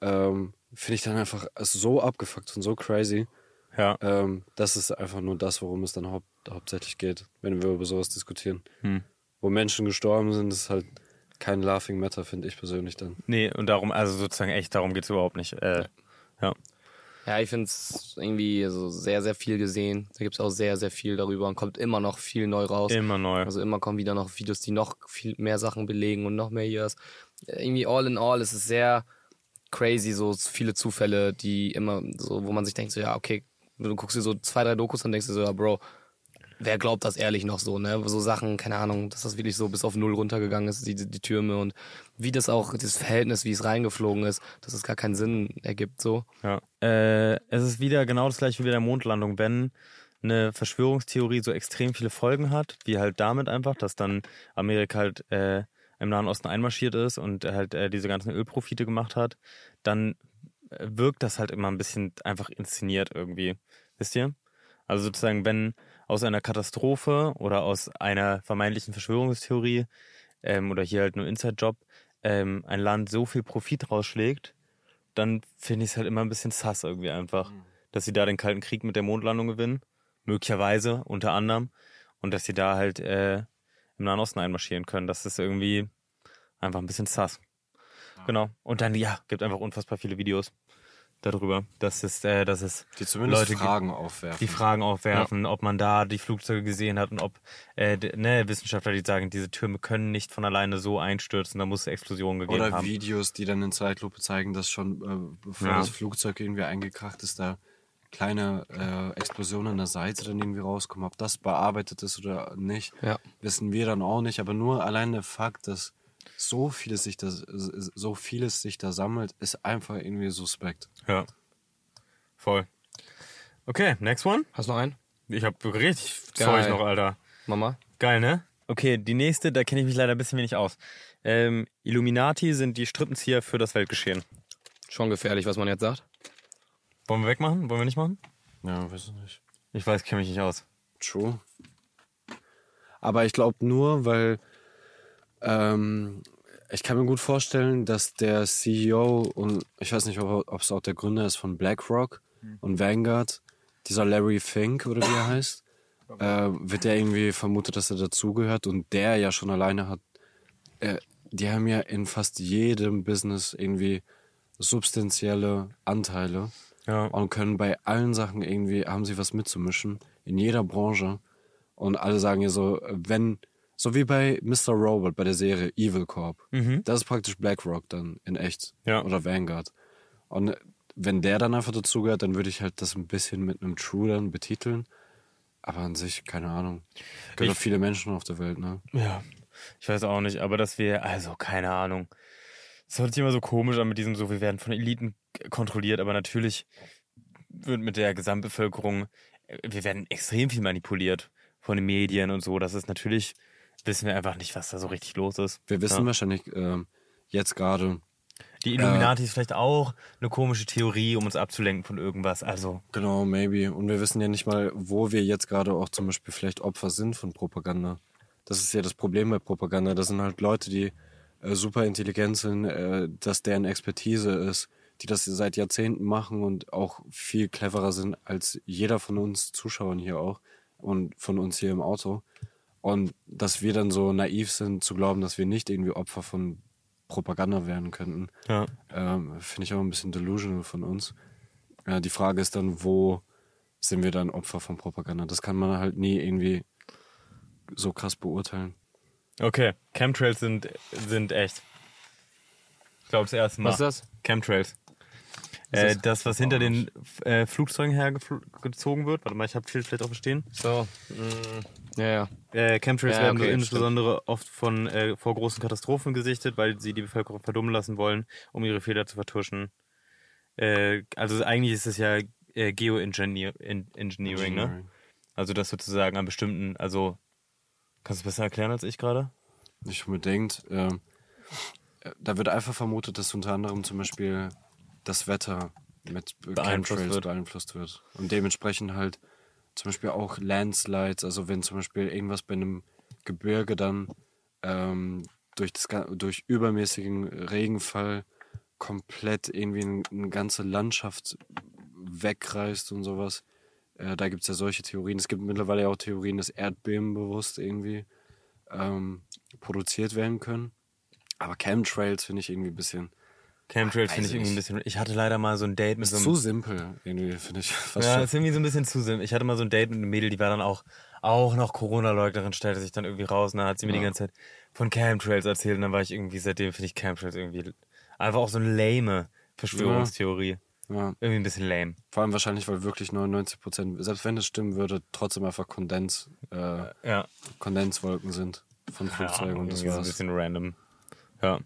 ähm, finde ich dann einfach so abgefuckt und so crazy. Ja. Ähm, das ist einfach nur das, worum es dann haupt, hauptsächlich geht, wenn wir über sowas diskutieren. Wo Menschen gestorben sind, ist halt kein Laughing Matter, finde ich persönlich dann. Nee, und darum, also sozusagen echt, darum geht's überhaupt nicht. Äh, ja. Ja, ich finde es irgendwie so sehr, sehr viel gesehen. Da gibt es auch sehr, sehr viel darüber und kommt immer noch viel neu raus. Immer neu. Also immer kommen wieder noch Videos, die noch viel mehr Sachen belegen und noch mehr hier ist. Irgendwie all in all ist es sehr crazy, so viele Zufälle, die immer so, wo man sich denkt, so ja, okay, du guckst dir so zwei, drei Dokus und denkst dir so, ja, Bro, wer glaubt das ehrlich noch so, ne? So Sachen, keine Ahnung, dass das wirklich so bis auf Null runtergegangen ist, die, die Türme und wie das auch, das Verhältnis, wie es reingeflogen ist, dass es gar keinen Sinn ergibt, so. Ja. Äh, es ist wieder genau das gleiche wie bei der Mondlandung, wenn eine Verschwörungstheorie so extrem viele Folgen hat, wie halt damit einfach, dass dann Amerika halt äh, im Nahen Osten einmarschiert ist und halt äh, diese ganzen Ölprofite gemacht hat, dann wirkt das halt immer ein bisschen einfach inszeniert irgendwie. Wisst ihr? Also sozusagen, wenn aus einer Katastrophe oder aus einer vermeintlichen Verschwörungstheorie ähm, oder hier halt nur Inside-Job ähm, ein Land so viel Profit rausschlägt, dann finde ich es halt immer ein bisschen sass irgendwie einfach, dass sie da den Kalten Krieg mit der Mondlandung gewinnen, möglicherweise unter anderem, und dass sie da halt äh, im Nahen Osten einmarschieren können. Das ist irgendwie einfach ein bisschen sass. Genau. Und dann, ja, gibt einfach unfassbar viele Videos darüber, dass es, äh, dass es Die zumindest Leute Fragen aufwerfen. die Fragen aufwerfen, ob man da die Flugzeuge gesehen hat und ob äh, ne, Wissenschaftler, die sagen, diese Türme können nicht von alleine so einstürzen, da muss es Explosionen gegeben Oder haben. Videos, die dann in Zeitlupe zeigen, dass schon, äh, bevor Ja. das Flugzeug irgendwie eingekracht ist, da kleine äh, Explosionen an der Seite dann irgendwie rauskommen. Ob das bearbeitet ist oder nicht, Ja. wissen wir dann auch nicht. Aber nur allein der Fakt, dass so vieles sich da, so vieles sich da sammelt, ist einfach irgendwie suspekt. Ja. Voll. Okay, next one. Hast du noch einen? Ich hab richtig Geil. Zeug noch, Alter. Mama? Geil, ne? Okay, die nächste, da kenne ich mich leider ein bisschen wenig aus. Ähm, Illuminati sind die Strippenzieher für das Weltgeschehen. Schon gefährlich, was man jetzt sagt. Wollen wir wegmachen? Wollen wir nicht machen? Ja, weiß ich nicht. Ich weiß, ich kenne mich nicht aus. True. Aber ich glaube nur, weil ähm, ich kann mir gut vorstellen, dass der CEO und ich weiß nicht, ob es auch der Gründer ist von BlackRock und Vanguard, dieser Larry Fink oder wie er heißt, äh, wird der irgendwie vermutet, dass er dazugehört und der ja schon alleine hat. Äh, die haben ja in fast jedem Business irgendwie substanzielle Anteile Ja. und können bei allen Sachen irgendwie, haben sie was mitzumischen, in jeder Branche. Und alle sagen ja so, wenn, so wie bei Mr. Robot bei der Serie Evil Corp. Das ist praktisch BlackRock dann in echt. Ja. Oder Vanguard. Und wenn der dann einfach dazugehört, dann würde ich halt das ein bisschen mit einem True dann betiteln. Aber an sich, keine Ahnung. Gibt Ich- viele Menschen auf der Welt, ne? Ja. Ich weiß auch nicht, aber dass wir, also keine Ahnung. Es hört sich immer so komisch an mit diesem so, wir werden von Eliten kontrolliert, aber natürlich wird mit der Gesamtbevölkerung, äh, wir werden extrem viel manipuliert von den Medien und so. Das ist natürlich, wissen wir einfach nicht, was da so richtig los ist. Wir wissen Ja. wahrscheinlich ähm, jetzt gerade, Die Illuminati ist vielleicht auch eine komische Theorie, um uns abzulenken von irgendwas. Also, genau, maybe. Und wir wissen ja nicht mal, wo wir jetzt gerade auch zum Beispiel vielleicht Opfer sind von Propaganda. Das ist ja das Problem bei Propaganda. Das sind halt Leute, die äh, super intelligent sind, äh, dass deren Expertise ist, die das seit Jahrzehnten machen und auch viel cleverer sind als jeder von uns Zuschauern hier auch und von uns hier im Auto. Und dass wir dann so naiv sind zu glauben, dass wir nicht irgendwie Opfer von Propaganda werden könnten, ja. ähm, finde ich auch ein bisschen delusional von uns. Äh, die Frage ist dann, wo sind wir dann Opfer von Propaganda? Das kann man halt nie irgendwie so krass beurteilen. Okay, Chemtrails sind, sind echt. Ich glaube, das erste Mal. Was ist das? Chemtrails. Äh, das, was hinter den äh, Flugzeugen hergezogen wird. Warte mal, ich habe viel vielleicht auch verstehen. So. mm, Ja, ja. Äh, Chemtrails Ja, werden okay, insbesondere oft von äh, vor großen Katastrophen gesichtet, weil sie die Bevölkerung verdummen lassen wollen, um ihre Fehler zu vertuschen. Äh, also eigentlich ist es ja äh, Geoengineering, Engineering, ne? Also das sozusagen an bestimmten, also kannst du es besser erklären als ich gerade? Nicht unbedingt. ähm, äh, da wird einfach vermutet, dass unter anderem zum Beispiel das Wetter mit Beeinflusst Chemtrails wird. beeinflusst wird. Und dementsprechend halt zum Beispiel auch Landslides, also wenn zum Beispiel irgendwas bei einem Gebirge dann ähm, durch, das, durch übermäßigen Regenfall komplett irgendwie eine, ganze Landschaft wegreißt und sowas. Äh, da gibt es ja solche Theorien. Es gibt mittlerweile auch Theorien, dass Erdbeben bewusst irgendwie ähm, produziert werden können. Aber Chemtrails finde ich irgendwie ein bisschen. Chemtrails finde ich irgendwie ein bisschen. Ich hatte leider mal so ein Date mit Ist so einem. zu simpel, irgendwie, finde ich. Fast Ja, schon. ist irgendwie so ein bisschen zu simpel. Ich hatte mal so ein Date mit einem Mädel, die war dann auch, auch noch Corona-Leugnerin, stellte sich dann irgendwie raus. Und dann hat sie mir die Ja. ganze Zeit von Chemtrails erzählt. Und dann war ich irgendwie, seitdem finde ich Chemtrails irgendwie einfach auch so eine lame Verschwörungstheorie. ja. Irgendwie ein bisschen lame. Vor allem wahrscheinlich, weil wirklich 99 Prozent, selbst wenn es stimmen würde, trotzdem einfach Kondens, äh, Ja. Kondenswolken sind von Flugzeugen und das irgendwie so ein war's. bisschen random. Ja.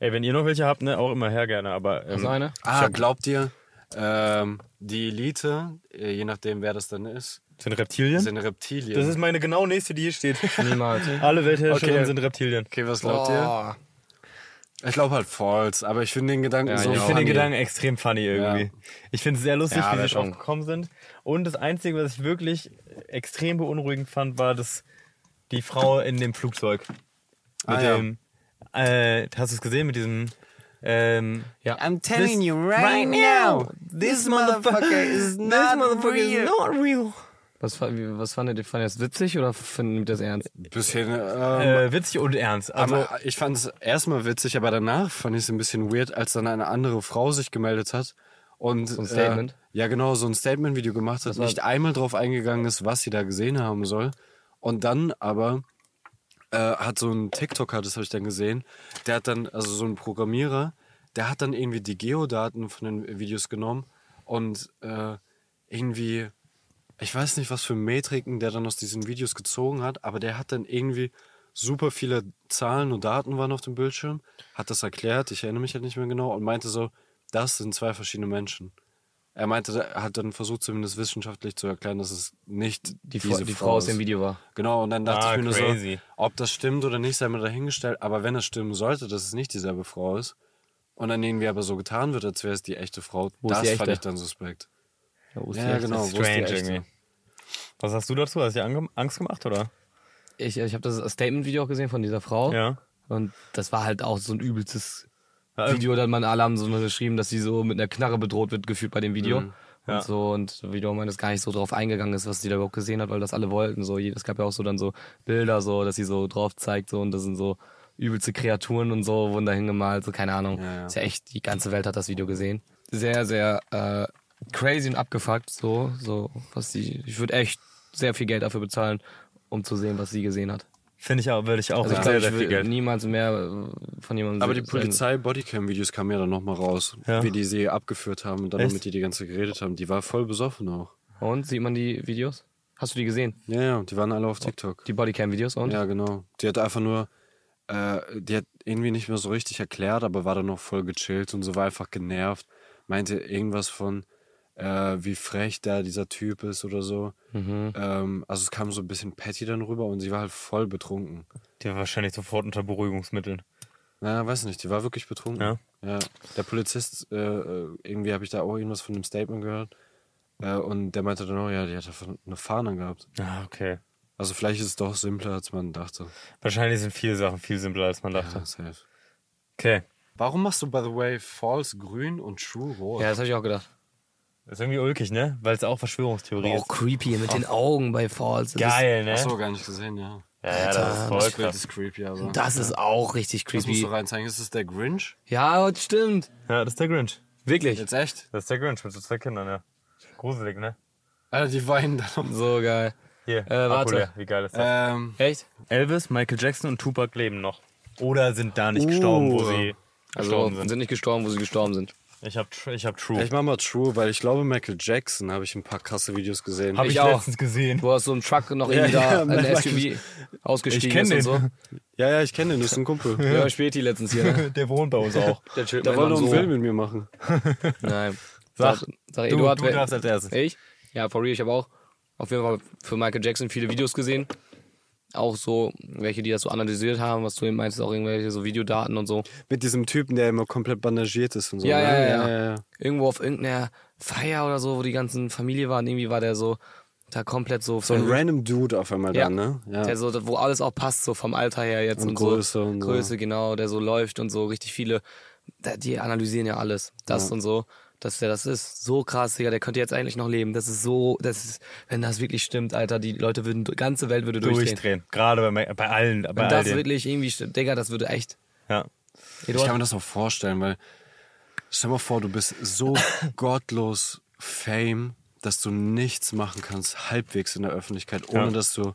Ey, wenn ihr noch welche habt, ne, auch immer her gerne, aber. Ähm, du eine? Ah, glaubt ihr, ähm, die Elite, äh, je nachdem wer das dann ist, sind Reptilien? sind Reptilien? das ist meine genau nächste, die hier steht. Niemals. Alle Weltherrscher Okay. sind Reptilien. okay, was glaubt ihr? Boah. Ich glaube halt false, aber ich finde den Gedanken Ja, so ich finde den funny. Gedanken extrem funny irgendwie. Ja. Ich finde es sehr lustig, Ja, wie sie drauf schon. gekommen sind. Und das Einzige, was ich wirklich extrem beunruhigend fand, war dass die Frau in dem Flugzeug. Mit Ah, ja. dem, äh, hast du es gesehen mit diesem ähm, Ja. I'm telling you right now, this motherfucker is not real. Was, fa- wie- was fandet ihr? Fand ihr das witzig oder findet ihr das ernst? Bisschen, ähm, Äh, witzig und ernst. Also, aber ich fand es erstmal witzig, aber danach fand ich es ein bisschen weird, als dann eine andere Frau sich gemeldet hat und So ein Statement? Äh, ja, genau, so ein Statement-Video gemacht hat, nicht einmal drauf eingegangen ist, was sie da gesehen haben soll. Und dann aber äh, hat so ein TikToker, das habe ich dann gesehen, der hat dann, also so ein Programmierer, der hat dann irgendwie die Geodaten von den Videos genommen und äh, irgendwie, ich weiß nicht, was für Metriken der dann aus diesen Videos gezogen hat, aber der hat dann irgendwie super viele Zahlen und Daten waren auf dem Bildschirm, hat das erklärt, ich erinnere mich halt nicht mehr genau, und meinte so, das sind zwei verschiedene Menschen. Er meinte, er hat dann versucht, zumindest wissenschaftlich zu erklären, dass es nicht Die, diese Frau, die Frau aus dem. Video war. Genau, und dann dachte Ah, ich mir nur crazy. so, ob das stimmt oder nicht, sei mir dahingestellt. Aber wenn es stimmen sollte, dass es nicht dieselbe Frau ist, und dann irgendwie aber so getan wird, als wäre es die echte Frau, Wo ist das die fand ich dann suspekt. Ja, wo ist die Ja, echte? genau. wo ist die strange echte? irgendwie. Was hast du dazu? Hast du dir Angst gemacht, oder? Ich, ich habe das Statement-Video auch gesehen von dieser Frau. Ja. Und das war halt auch so ein übelstes Video. Dann man alle haben so geschrieben, dass sie so mit einer Knarre bedroht wird, gefühlt bei dem Video. Mhm. Und Ja. so, und wie du meinst, gar nicht so drauf eingegangen ist, was sie da überhaupt gesehen hat, weil das alle wollten. So, es gab ja auch so dann so Bilder, so, dass sie so drauf zeigt, so, und das sind so übelste Kreaturen und so, wurden da hingemalt, so, keine Ahnung. Ja, ja. Ist ja echt, die ganze Welt hat das Video gesehen. Sehr, sehr äh, crazy und abgefuckt, so, so, was sie, ich würde echt sehr viel Geld dafür bezahlen, um zu sehen, was sie gesehen hat. Finde ich auch, würde ich auch Also ich sehr, glaube, sehr ich viel will Geld. niemals mehr von jemandem Aber die sehen. Polizei-Bodycam-Videos kamen ja dann nochmal raus, Ja. wie die sie abgeführt haben und dann Echt? mit die die ganze geredet haben. Die war voll besoffen auch. Und sieht man die Videos? Hast du die gesehen? Ja, ja, die waren alle auf TikTok. Die Bodycam-Videos und? Ja, genau. Die hat einfach nur, äh, die hat irgendwie nicht mehr so richtig erklärt, aber war dann noch voll gechillt und so war einfach genervt. Meinte irgendwas von, äh, wie frech da dieser Typ ist oder so. Mhm. Ähm, also es kam so ein bisschen Patty dann rüber und sie war halt voll betrunken. Die war wahrscheinlich sofort unter Beruhigungsmitteln. Na, weiß nicht, die war wirklich betrunken. Ja? Ja, der Polizist, äh, äh, irgendwie habe ich da auch irgendwas von dem Statement gehört. Äh, und der meinte dann auch, ja, die hat eine Fahne gehabt. Ah, okay. Also vielleicht ist es doch simpler, als man dachte. Wahrscheinlich sind viele Sachen viel simpler, als man dachte. Ja, safe. Okay. Warum machst du, by the way, False grün und True rot? Ja, das habe ich auch gedacht. Ist irgendwie ulkig, ne? Weil es auch Verschwörungstheorie Auch creepy mit den Augen bei Falls. ist. Das Geil, ne? Achso, gar nicht gesehen, ja. Ja, ja, das ist voll Das krass. ist creepy, aber. Ist, das ist auch richtig das musst creepy. du reinzeigen. Ist das der Grinch? Ja, das stimmt. Ja, das ist der Grinch. Wirklich. Jetzt echt? Das ist der Grinch mit so zwei Kindern, ja. Gruselig, ne? Alter, die weinen da noch. So geil. Hier, Äh, warte. Akku leer. Wie geil ist das? Ähm, Echt? Elvis, Michael Jackson und Tupac leben noch. Oder sind da nicht gestorben, wo Uh. sie Also gestorben sind. sind. nicht gestorben, wo sie gestorben sind. Ich hab, ich hab True. ich mach mal True, weil ich glaube, Michael Jackson habe ich ein paar krasse Videos gesehen. Hab ich ich, auch. letztens gesehen. Wo aus so einem Truck noch Ja, irgendwie ja, da ein Michael- SUV ausgestiegen Ich kenn ist und den. so. Ja, ja, ich kenne den, das ist ein Kumpel. Ja, Späti letztens hier. Ne? Der wohnt bei uns auch. Der Der wollte noch einen Sohn. Film mit mir machen. Nein. Sag, Sag, sag du, Eduard, du wer- darfst als erstes. Ich? Ja, for real, ich habe auch auf jeden Fall für Michael Jackson viele Videos gesehen. Auch so, welche, die das so analysiert haben, was du eben meinst, auch irgendwelche so Videodaten und so. Mit diesem Typen, der immer komplett bandagiert ist und so. Ja, ne? ja, ja. ja, ja. Irgendwo auf irgendeiner Feier oder so, wo die ganzen Familie waren, irgendwie war der so da komplett so, So ein random Dude auf einmal Ja. dann, ne? Ja. der so, wo alles auch passt, so vom Alter her jetzt Und und, Größe so. und so. Größe, genau, der so läuft und so richtig viele, die analysieren ja alles, das Ja. und so. Dass der das ist. So krass, Digga, der könnte jetzt eigentlich noch leben. Das ist so, das ist, wenn das wirklich stimmt, Alter, die Leute würden, die ganze Welt würde durchdrehen. Durchdrehen. Gerade bei, bei allen. Bei Wenn all das denen. wirklich irgendwie stimmt, Digga, das würde echt. Ja. Ich kann mir das auch vorstellen, weil stell mal vor, du bist so gottlos Fame, dass du nichts machen kannst, halbwegs in der Öffentlichkeit, ohne Ja. dass du,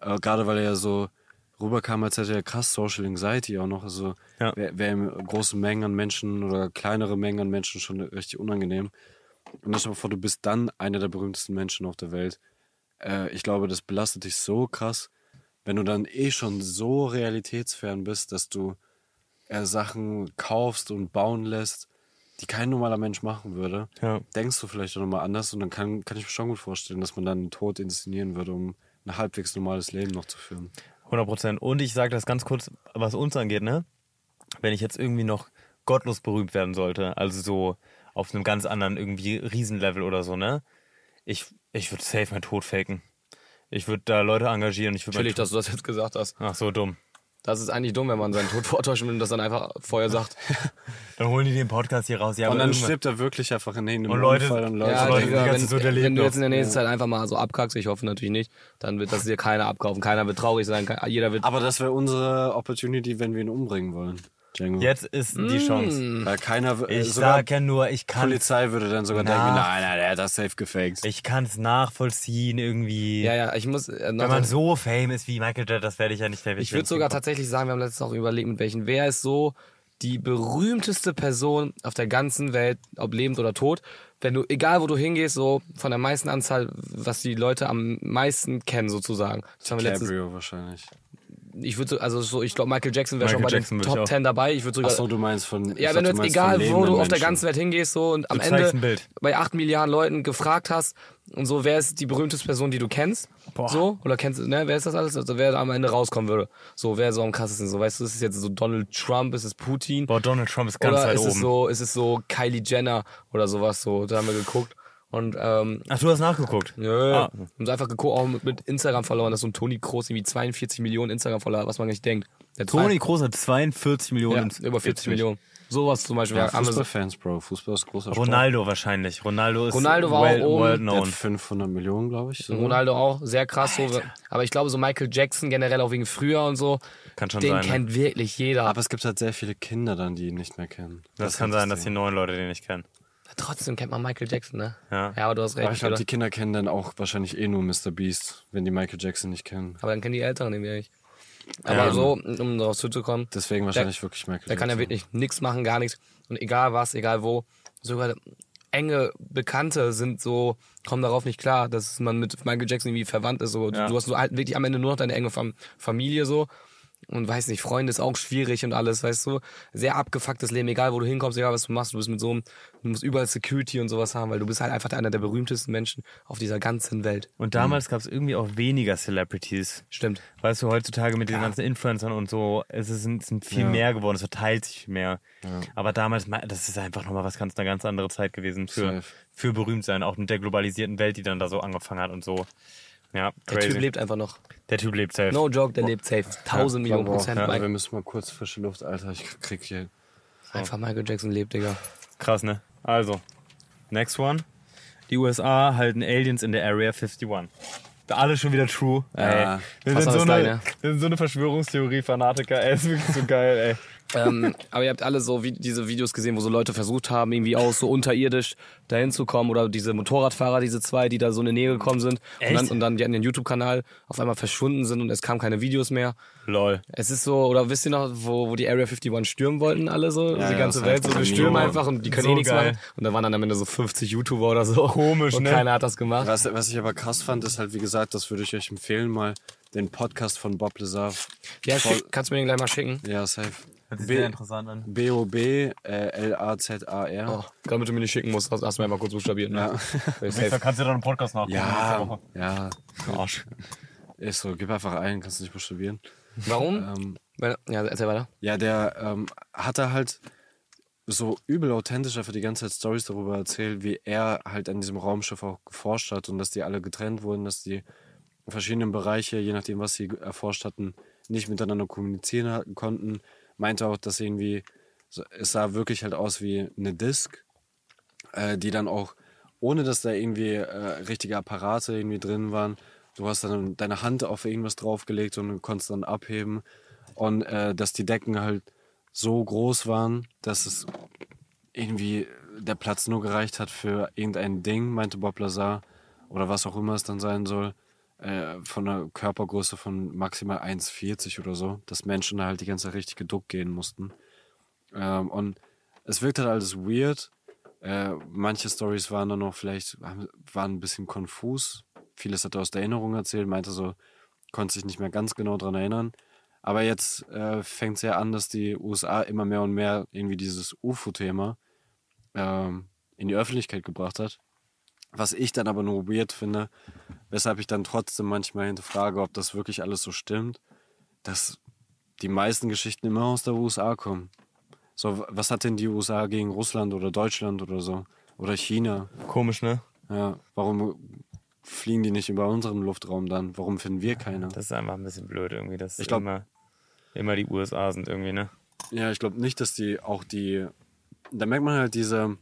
äh, gerade weil er ja so rüberkam, als hätte er krass Social Anxiety auch noch, also Ja. wäre wär große Mengen an Menschen oder kleinere Mengen an Menschen schon richtig unangenehm. Und stell mal vor, du bist dann einer der berühmtesten Menschen auf der Welt. Äh, ich glaube, das belastet dich so krass, wenn du dann eh schon so realitätsfern bist, dass du äh, Sachen kaufst und bauen lässt, die kein normaler Mensch machen würde, Ja. denkst du vielleicht auch nochmal anders und dann kann, kann ich mir schon gut vorstellen, dass man dann den Tod inszenieren würde, um ein halbwegs normales Leben noch zu führen. 100 Prozent. Und ich sage das ganz kurz, was uns angeht, ne? Wenn ich jetzt irgendwie noch gottlos berühmt werden sollte, also so auf einem ganz anderen irgendwie Riesenlevel oder so, ne? Ich, ich würde safe mein Tod faken. Ich würde da Leute engagieren. Ich würde Chillig, dass du das jetzt gesagt hast. Ach so, dumm. Das ist eigentlich dumm, wenn man seinen Tod vortäuschen will und das dann einfach vorher sagt. Dann holen die den Podcast hier raus. Ja, und dann irgendwann- stirbt er wirklich einfach in einem Und Leute- Unfall und Leute. Ja, Leute, Digga, die wenn, Zeit erleben wenn du jetzt in der nächsten Zeit einfach mal so abkackst, ich hoffe natürlich nicht, dann wird das dir keiner abkaufen. Keiner wird traurig sein, jeder wird. Aber das wäre unsere Opportunity, wenn wir ihn umbringen wollen. Django. Jetzt ist die Chance. Weil keiner, äh, Ich sogar sag ja nur, ich kann Polizei würde dann sogar Nach- denken, nein, nein, der hat das safe gefaked. ich kann es nachvollziehen irgendwie. Ja, ja, ich muss. Äh, noch Wenn man so famous wie Michael Jackson, das werde ich ja nicht der ich würde sogar tatsächlich sagen, wir haben letztens auch überlegt, mit welchen. Wer ist so die berühmteste Person auf der ganzen Welt, ob lebend oder tot? Wenn du, egal wo du hingehst, so von der meisten Anzahl, was die Leute am meisten kennen, sozusagen. Das haben wir letztens. Cabrio wahrscheinlich. Ich würde, so- also so, ich glaube, Michael Jackson wäre schon bei Jackson den Top auch. 10 dabei. Ich würde sogar. Achso, du meinst von. Ja, wenn du jetzt egal, von wo du auf der ganzen Welt hingehst so und am Ende bei 8 Milliarden Leuten gefragt hast und so, wer ist die berühmteste Person, die du kennst? So, oder kennst du, ne, wer ist das alles? Also wer am Ende rauskommen würde. So, wer so am krassesten, so, weißt du, ist es jetzt so Donald Trump, ist es Putin? Boah, Donald Trump ist ganz oder weit ist es oben. so, ist es so Kylie Jenner oder sowas, so, da haben wir geguckt. Und, ähm, Ach, du hast nachgeguckt. Nö, Ah. haben sie einfach geguckt, auch mit, mit Instagram verloren, dass so ein Toni Kroos irgendwie 42 Millionen Instagram-Follower, was man nicht denkt. Der Toni Kroos hat 42 Millionen. ja, über 40 Millionen. Sowas zum Beispiel. Ja, Fußballfans, Bro. Fußball ist großer Sport. Ronaldo wahrscheinlich. Ronaldo ist Ronaldo war well, auch oben. well Der hat known. 500 Millionen, glaube ich. So. Ronaldo auch, sehr krass. So. Aber ich glaube, so Michael Jackson generell auch wegen früher und so, Kann schon den sein. ne? kennt wirklich jeder. Aber es gibt halt sehr viele Kinder dann, die ihn nicht mehr kennen. Das ist kann sein, dass die neuen Leute den nicht kennen. Trotzdem kennt man Michael Jackson, ne? Ja. Ja, aber du hast recht. Aber ich glaube, die Kinder kennen dann auch wahrscheinlich eh nur Mr. Beast, wenn die Michael Jackson nicht kennen. aber dann kennen die Älteren den nicht. Aber Ja. so, um darauf zuzukommen, Deswegen wahrscheinlich wirklich Michael der kann ja Jackson. wirklich nichts machen, gar nichts. Und egal was, egal wo, sogar enge Bekannte sind so, kommen darauf nicht klar, dass man mit Michael Jackson irgendwie verwandt ist. So. Ja. Du hast so halt wirklich am Ende nur noch deine enge Fam Familie so. Und weiß nicht, Freunde ist auch schwierig und alles, weißt du. Sehr abgefucktes Leben, egal wo du hinkommst, egal was du machst, du bist mit so einem, du musst überall Security und sowas haben, weil du bist halt einfach einer der berühmtesten Menschen auf dieser ganzen Welt. Und damals gab es irgendwie auch weniger Celebrities. Stimmt. Weißt du, heutzutage mit den ganzen Influencern und so, es ist- sind, sind viel Ja. mehr geworden, es verteilt sich mehr. Aber damals, ma- das ist einfach nochmal was ganz, eine ganz andere Zeit gewesen für, Safe. für berühmt sein, auch mit der globalisierten Welt, die dann da so angefangen hat und so. Ja, Der crazy. Typ lebt einfach noch. Der Typ lebt safe. No joke, der lebt safe. Tausend Millionen Boah, Prozent. ja, Mike. wir müssen mal kurz frische Luft, Alter. Ich krieg hier. Einfach Michael Jackson lebt, Digga. Krass, ne? Also, next one. Die USA halten Aliens in der Area 51. Da alles schon wieder true. Ja. Ey, wir, sind so eine, ne? wir sind so eine Verschwörungstheorie-Fanatiker. Ey, ist wirklich so geil, ey. Ähm, aber ihr habt alle so wie diese Videos gesehen, wo so Leute versucht haben, irgendwie auch so unterirdisch dahin zu kommen oder diese Motorradfahrer, diese zwei, die da so in die Nähe gekommen sind und Echt? dann, und dann die an den YouTube-Kanal auf einmal verschwunden sind und es kamen keine Videos mehr. Lol. Es ist so, oder wisst ihr noch, wo, wo die Area 51 stürmen wollten, alle so, Ja, die ja, ganze Welt, so, wir stürmen einfach und die können So eh nichts geil. machen. Und da waren dann am Ende so 50 YouTuber oder so. Komisch, und ne? keiner hat das gemacht. Was, was ich aber krass fand, ist halt, wie gesagt, das würde ich euch empfehlen, mal den Podcast von Bob Lazar. Ja, schick, kannst du mir den gleich mal schicken? Ja, safe. Hört sich B- sehr interessant an. B-O-B, äh, L-A-Z-A-R. Oh, damit du mir nicht schicken musst, hast, hast du mir mal kurz buchstabiert. Ne? Ja. Safe. kannst du dann einen Podcast nachgucken. Ja, ja. Arsch. Ist so, gib einfach ein, kannst du nicht buchstabieren. Warum? Ähm, Weil- Ja, erzähl weiter. ja, der ähm, hat da halt so übel authentisch einfach die ganze Zeit Stories darüber erzählt, wie er halt an diesem Raumschiff auch geforscht hat und dass die alle getrennt wurden, dass die verschiedenen Bereiche, je nachdem, was sie erforscht hatten, nicht miteinander kommunizieren konnten. Meinte auch, dass irgendwie, es sah wirklich halt aus wie eine Disk, äh, die dann auch, ohne dass da irgendwie äh, richtige Apparate irgendwie drin waren, du hast dann deine Hand auf irgendwas draufgelegt und du konntest dann abheben. Und äh, dass die Decken halt so groß waren, dass es irgendwie der Platz nur gereicht hat für irgendein Ding, meinte Bob Lazar, oder was auch immer es dann sein soll, äh, von einer Körpergröße von maximal 1,40 oder so, dass Menschen da halt die ganze Zeit richtig geduckt gehen mussten. Ähm, und es wirkt halt alles weird. Äh, manche Stories waren dann noch vielleicht, waren ein bisschen konfus. Vieles hat er aus der Erinnerung erzählt, meinte so, konnte sich nicht mehr ganz genau dran erinnern. Aber jetzt äh, fängt es ja an, dass die USA immer mehr und mehr irgendwie dieses UFO-Thema ähm, in die Öffentlichkeit gebracht hat. Was ich dann aber nur weird finde, weshalb ich dann trotzdem manchmal hinterfrage, ob das wirklich alles so stimmt, dass die meisten Geschichten immer aus der USA kommen. So, was hat denn die USA gegen Russland oder Deutschland oder so? Oder China? Komisch, ne? Ja, warum fliegen die nicht über unseren Luftraum dann? Warum finden wir keine? Das ist einfach ein bisschen blöd irgendwie, dass Ich glaub- immer, immer die USA sind irgendwie, ne? Ja, ich glaube nicht, dass die auch die. Da merkt man halt diese,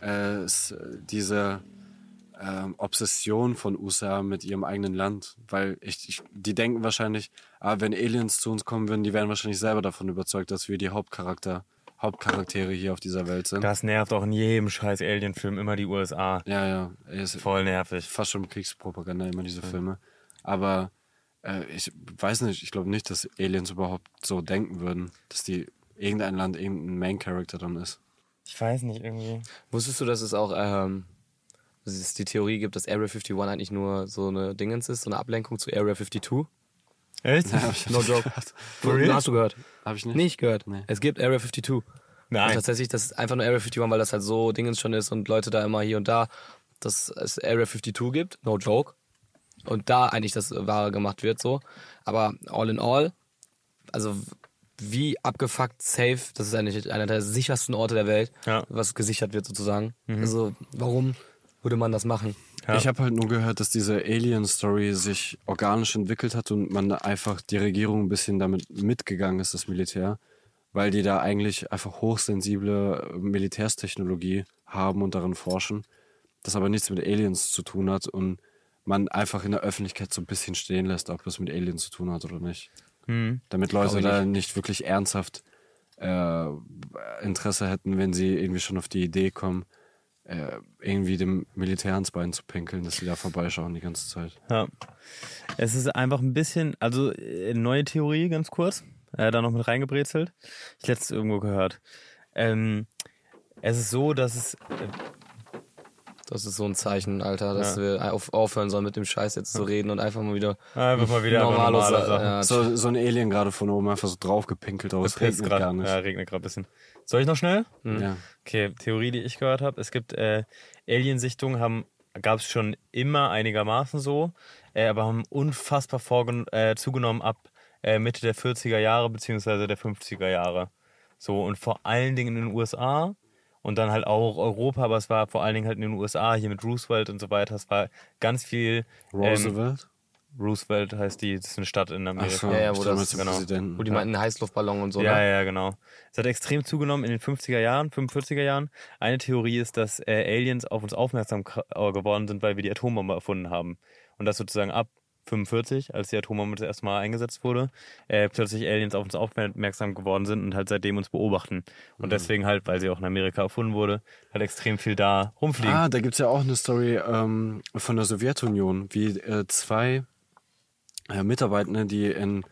äh, diese ähm, Obsession von USA mit ihrem eigenen Land. Weil ich, ich, die denken wahrscheinlich, ah, wenn Aliens zu uns kommen würden, die wären wahrscheinlich selber davon überzeugt, dass wir die Hauptcharakter, Hauptcharaktere hier auf dieser Welt sind. Das nervt auch in jedem scheiß Alien-Film immer die USA. Ja, ja. Ist Voll nervig. fast schon Kriegspropaganda, immer diese Filme. Aber äh, ich weiß nicht, ich glaube nicht, dass Aliens überhaupt so denken würden, dass die irgendein Land irgendein Main-Character dann ist. Ich weiß nicht, irgendwie. Wusstest du, dass es auch ähm, es die Theorie gibt, dass Area 51 eigentlich nur so eine Dingens ist, so eine Ablenkung zu Area 52? Echt? No joke. For real? hast du gehört? Habe ich nicht? Nicht gehört. Nee. Es gibt Area 52. Und Nein. tatsächlich, das ist einfach nur Area 51, weil das halt so Dingens schon ist und Leute da immer hier und da, dass es Area 52 gibt, no joke. Und da eigentlich das Wahre gemacht wird, so. Aber all in all, also wie abgefuckt safe, das ist eigentlich einer der sichersten Orte der Welt, Ja. was gesichert wird sozusagen. Also warum würde man das machen? Ja. Ich habe halt nur gehört, dass diese Alien-Story sich organisch entwickelt hat und man einfach die Regierung ein bisschen damit mitgegangen ist, das Militär, weil die da eigentlich einfach hochsensible Militärstechnologie haben und darin forschen, das aber nichts mit Aliens zu tun hat und man einfach in der Öffentlichkeit so ein bisschen stehen lässt, ob das mit Aliens zu tun hat oder nicht. Hm. Damit Leute da nicht wirklich ernsthaft äh, Interesse hätten, wenn sie irgendwie schon auf die Idee kommen, irgendwie dem Militär ans Bein zu pinkeln, dass sie da vorbeischauen die ganze Zeit. Ja. Es ist einfach ein bisschen, also äh, neue Theorie, ganz kurz, äh, da noch mit reingebrezelt. Ich letztens irgendwo gehört. Ähm, es ist so, dass es, äh, Das ist so ein Zeichen, Alter, dass wir auf, aufhören sollen mit dem Scheiß jetzt zu reden und einfach mal wieder Einfach mal wieder normale normale Sa- Sachen. ja, So, so ein Alien gerade von oben einfach so draufgepinkelt, aber es regnet gerade. nicht. Ja, regnet gerade ein bisschen. Soll ich noch schnell? Ja. Okay, Theorie, die ich gehört habe. Es gibt äh, Aliensichtungen, haben gab es schon immer einigermaßen so, äh, aber haben unfassbar vorgen äh, zugenommen ab äh, Mitte der 40er Jahre beziehungsweise der 50er Jahre. So und vor allen Dingen in den USA und dann halt auch Europa, aber es war vor allen Dingen halt in den USA hier mit Roosevelt und so weiter. Es war ganz viel. Ähm, Roosevelt? Roosevelt heißt die, das ist eine Stadt in Amerika. Achso, Ja, ja, wo das- die genau. Präsidenten. wo die meinten Heißluftballon und so. Ja, ne? ja, genau. Es hat extrem zugenommen in den 50er Jahren, 45er Jahren. Eine Theorie ist, dass äh, Aliens auf uns aufmerksam äh, geworden sind, weil wir die Atombombe erfunden haben. Und das sozusagen ab 45, als die Atombombe das erste Mal eingesetzt wurde, äh, plötzlich Aliens auf uns aufmerksam geworden sind und halt seitdem uns beobachten. Und Mhm. deswegen halt, weil sie auch in Amerika erfunden wurde, halt extrem viel da rumfliegen. Ah, da gibt's ja auch eine Story ähm, von der Sowjetunion, wie äh, zwei äh, Mitarbeitende, die in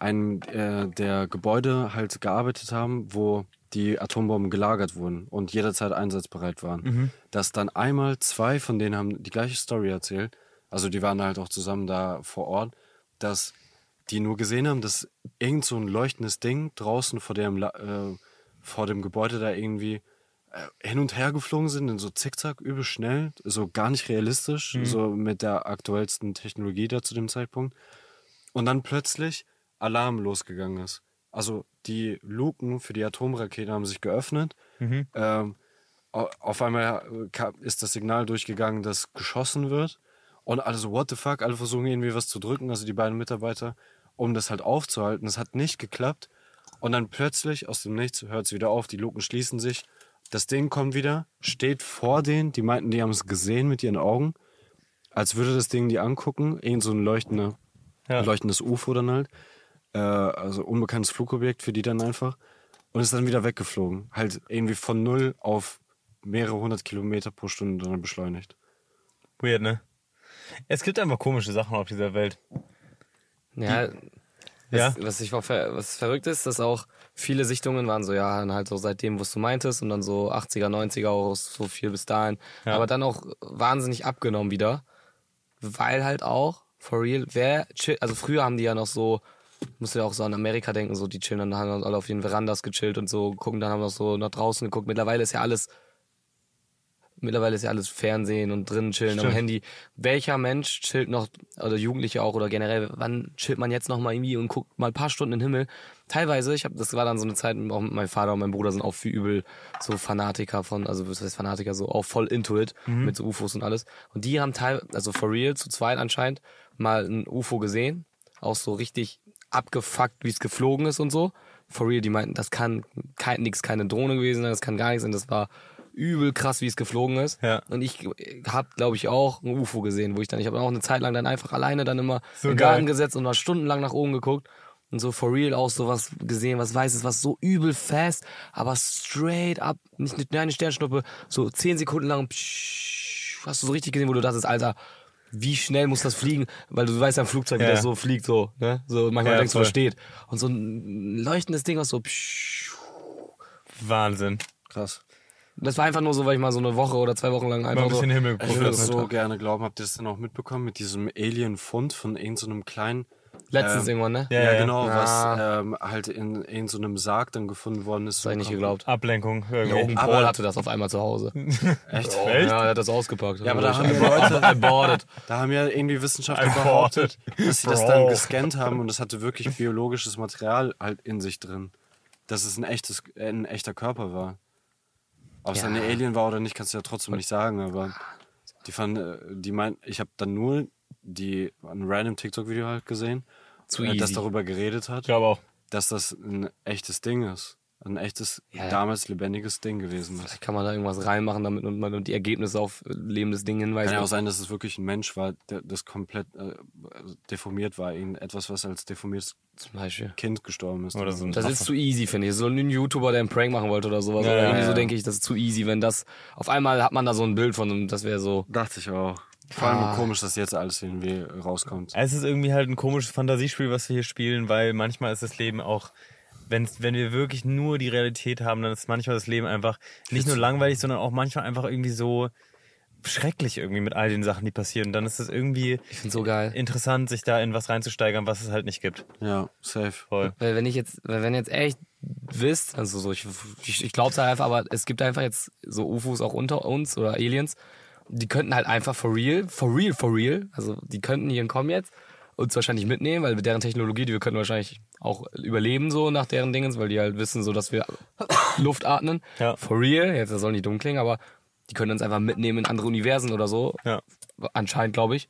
einem äh, der Gebäude halt gearbeitet haben, wo die Atombomben gelagert wurden und jederzeit einsatzbereit waren. Dass dann einmal zwei von denen haben die gleiche Story erzählt, also die waren halt auch zusammen da vor Ort, dass die nur gesehen haben, dass irgend so ein leuchtendes Ding draußen vor dem, äh, vor dem Gebäude da irgendwie äh, hin und her geflogen sind, in so Zickzack, übel schnell, so gar nicht realistisch, so mit der aktuellsten Technologie da zu dem Zeitpunkt. Und dann plötzlich Alarm losgegangen ist. Also die Luken für die Atomrakete haben sich geöffnet. Ähm, au- auf einmal ist das Signal durchgegangen, dass geschossen wird. Und alle so, what the fuck? Alle versuchen irgendwie was zu drücken, also die beiden Mitarbeiter, um das halt aufzuhalten. Es hat nicht geklappt. Und dann plötzlich aus dem Nichts hört es wieder auf, die Luken schließen sich. Das Ding kommt wieder, steht vor denen, die meinten, die haben es gesehen mit ihren Augen, als würde das Ding die angucken, irgend so ein leuchtender, Ja. leuchtendes UFO dann halt. Äh, also unbekanntes Flugobjekt für die dann einfach. Und ist dann wieder weggeflogen. Halt irgendwie von null auf mehrere hundert Kilometer pro Stunde dann beschleunigt. Weird, ne? Es gibt einfach komische Sachen auf dieser Welt. Ja, Ja. was, was ich ver was verrückt ist, dass auch viele Sichtungen waren so, ja, dann halt so seitdem, was du meintest, und dann so 80er, 90er auch so viel bis dahin. Ja. Aber dann auch wahnsinnig abgenommen wieder. Weil halt auch, for real, wer chill, also früher haben die ja noch so, musst du ja auch so an Amerika denken, so die chillen, dann haben dann alle auf den Verandas gechillt und so, gucken, dann haben wir so nach draußen geguckt. Mittlerweile ist ja alles Mittlerweile ist ja alles Fernsehen und drinnen chillen am Stimmt. Handy. Welcher Mensch chillt noch, oder Jugendliche auch, oder generell, wann chillt man jetzt noch mal irgendwie und guckt mal ein paar Stunden in den Himmel? Teilweise, ich habe, das war dann so eine Zeit, auch mein Vater und mein Bruder sind auch viel übel so Fanatiker von, also was heißt Fanatiker, so auch voll into it mit so UFOs und alles. Und die haben teil, also for real, zu zweit anscheinend, mal ein UFO gesehen, auch so richtig abgefuckt, wie es geflogen ist und so. For real, die meinten, das kann kein, nix, keine Drohne gewesen sein, das kann gar nichts sein, das war übel krass, wie es geflogen ist. Ja. Und ich habe, glaube ich, auch ein UFO gesehen, wo ich dann, ich habe auch eine Zeit lang dann einfach alleine dann immer So im geil. Garten gesetzt und mal stundenlang nach oben geguckt und so for real auch sowas gesehen, was Weißes, was so übel fast, aber straight up, nicht, nicht eine Sternschnuppe, so zehn Sekunden lang, psch, hast du so richtig gesehen, wo du dachtest, Alter, wie schnell muss das fliegen? Weil du weißt ja im Flugzeug, wie Ja. das so fliegt, so, ne? So, manchmal Ja, denkst du, steht. Und so ein leuchtendes Ding, was so, psch, Wahnsinn. Krass. Das war einfach nur so, weil ich mal so eine Woche oder zwei Wochen lang Mal einfach ein bisschen so, Himmel Ich würde das so gerne glauben. Habt ihr das denn auch mitbekommen mit diesem Alien-Fund von irgendeinem so kleinen letztens Ähm, irgendwann, ne? Ja, Ja, ja. genau, Ja. was ähm, halt in, in so einem Sarg dann gefunden worden ist. Das ich nicht geglaubt. Ablenkung. Irgendwie. Aber- Paul hatte das auf einmal zu Hause. Echt? Oh, Echt? Ja, er hat das ausgepackt. Ja, aber da Ich- haben ja Leute- aborted. Da haben ja irgendwie Wissenschaftler Aborted. behauptet, dass sie das dann gescannt haben und es hatte wirklich biologisches Material halt in sich drin. Dass es ein echtes, äh, ein echter Körper war. Ob es Ja. eine Alien war oder nicht, kannst du ja trotzdem nicht sagen, aber die fanden, äh, die meinten, ich habe dann nur die, ein random TikTok-Video halt gesehen, Zu äh, das easy. darüber geredet hat, glaube auch. dass das ein echtes Ding ist. Ein echtes, Ja, damals lebendiges Ding gewesen ist. Vielleicht kann man da irgendwas reinmachen, damit und man die Ergebnisse auf äh, lebendes Ding hinweisen. Kann ja auch sein, dass es wirklich ein Mensch war, der das komplett äh, deformiert war. Irgend etwas, was als deformiertes Zum Beispiel. Kind gestorben ist. Oder so Das ist zu easy, finde ich. So ein YouTuber, der einen Prank machen wollte oder sowas. Ja, oder irgendwie ja. so denke ich, das ist zu easy, wenn das. Auf einmal hat man da so ein Bild von, und das wäre so. Dachte ich auch. Vor allem Ah. komisch, dass jetzt alles irgendwie rauskommt. Es ist irgendwie halt ein komisches Fantasiespiel, was wir hier spielen, weil manchmal ist das Leben auch, wenn's, wenn wir wirklich nur die Realität haben, dann ist manchmal das Leben einfach nicht nur langweilig, sondern auch manchmal einfach irgendwie so schrecklich irgendwie mit all den Sachen, die passieren. Und dann ist es irgendwie so interessant, sich da in was reinzusteigern, was es halt nicht gibt. Ja, safe. Voll. Weil wenn ich jetzt, weil wenn jetzt echt wisst, also so, ich, ich, ich glaub's halt einfach, aber es gibt einfach jetzt so UFOs auch unter uns oder Aliens, die könnten halt einfach for real, for real, for real, also die könnten hier kommen jetzt uns wahrscheinlich mitnehmen, weil mit deren Technologie, die wir können wahrscheinlich auch überleben so nach deren Dingens, weil die halt wissen so, dass wir Luft atmen. Ja. For real, jetzt das soll nicht dumm klingen, aber die können uns einfach mitnehmen in andere Universen oder so. Ja. Anscheinend, glaube ich.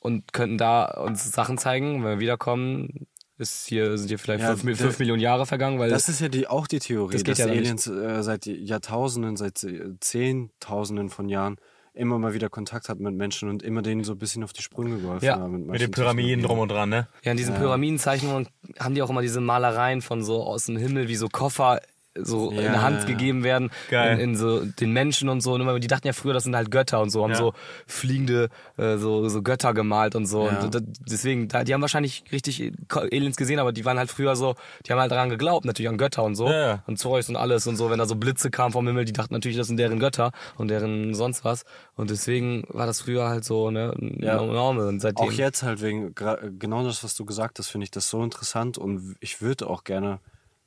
Und könnten da uns Sachen zeigen, wenn wir wiederkommen. Ist hier, sind hier vielleicht Ja, fünf, Millionen Jahre vergangen, weil Das ist ja die, auch die Theorie, Das geht dass ja Aliens äh, seit Jahrtausenden, seit Zehntausenden von Jahren immer mal wieder Kontakt hatten mit Menschen und immer denen so ein bisschen auf die Sprünge geholfen Ja, haben. Mit manchen den Pyramiden drum und dran, ne? Ja, in diesen Pyramidenzeichnungen haben die auch immer diese Malereien von so aus dem Himmel, wie so Koffer so in Ja, der Hand gegeben werden. Geil. In, in so den Menschen und so. Und immer, die dachten ja früher, das sind halt Götter und so, haben Ja. so fliegende, äh, so, so Götter gemalt und so. Ja. Und da- deswegen, die haben wahrscheinlich richtig Aliens gesehen, aber die waren halt früher so, die haben halt daran geglaubt, natürlich an Götter und so. Ja. Und Zeus und alles und so. Wenn da so Blitze kamen vom Himmel, die dachten natürlich, das sind deren Götter und deren sonst was. Und deswegen war das früher halt so, ne, Ja. Norme. Und seitdem. Auch jetzt halt wegen genau das, was du gesagt hast, finde ich das so interessant und ich würde auch gerne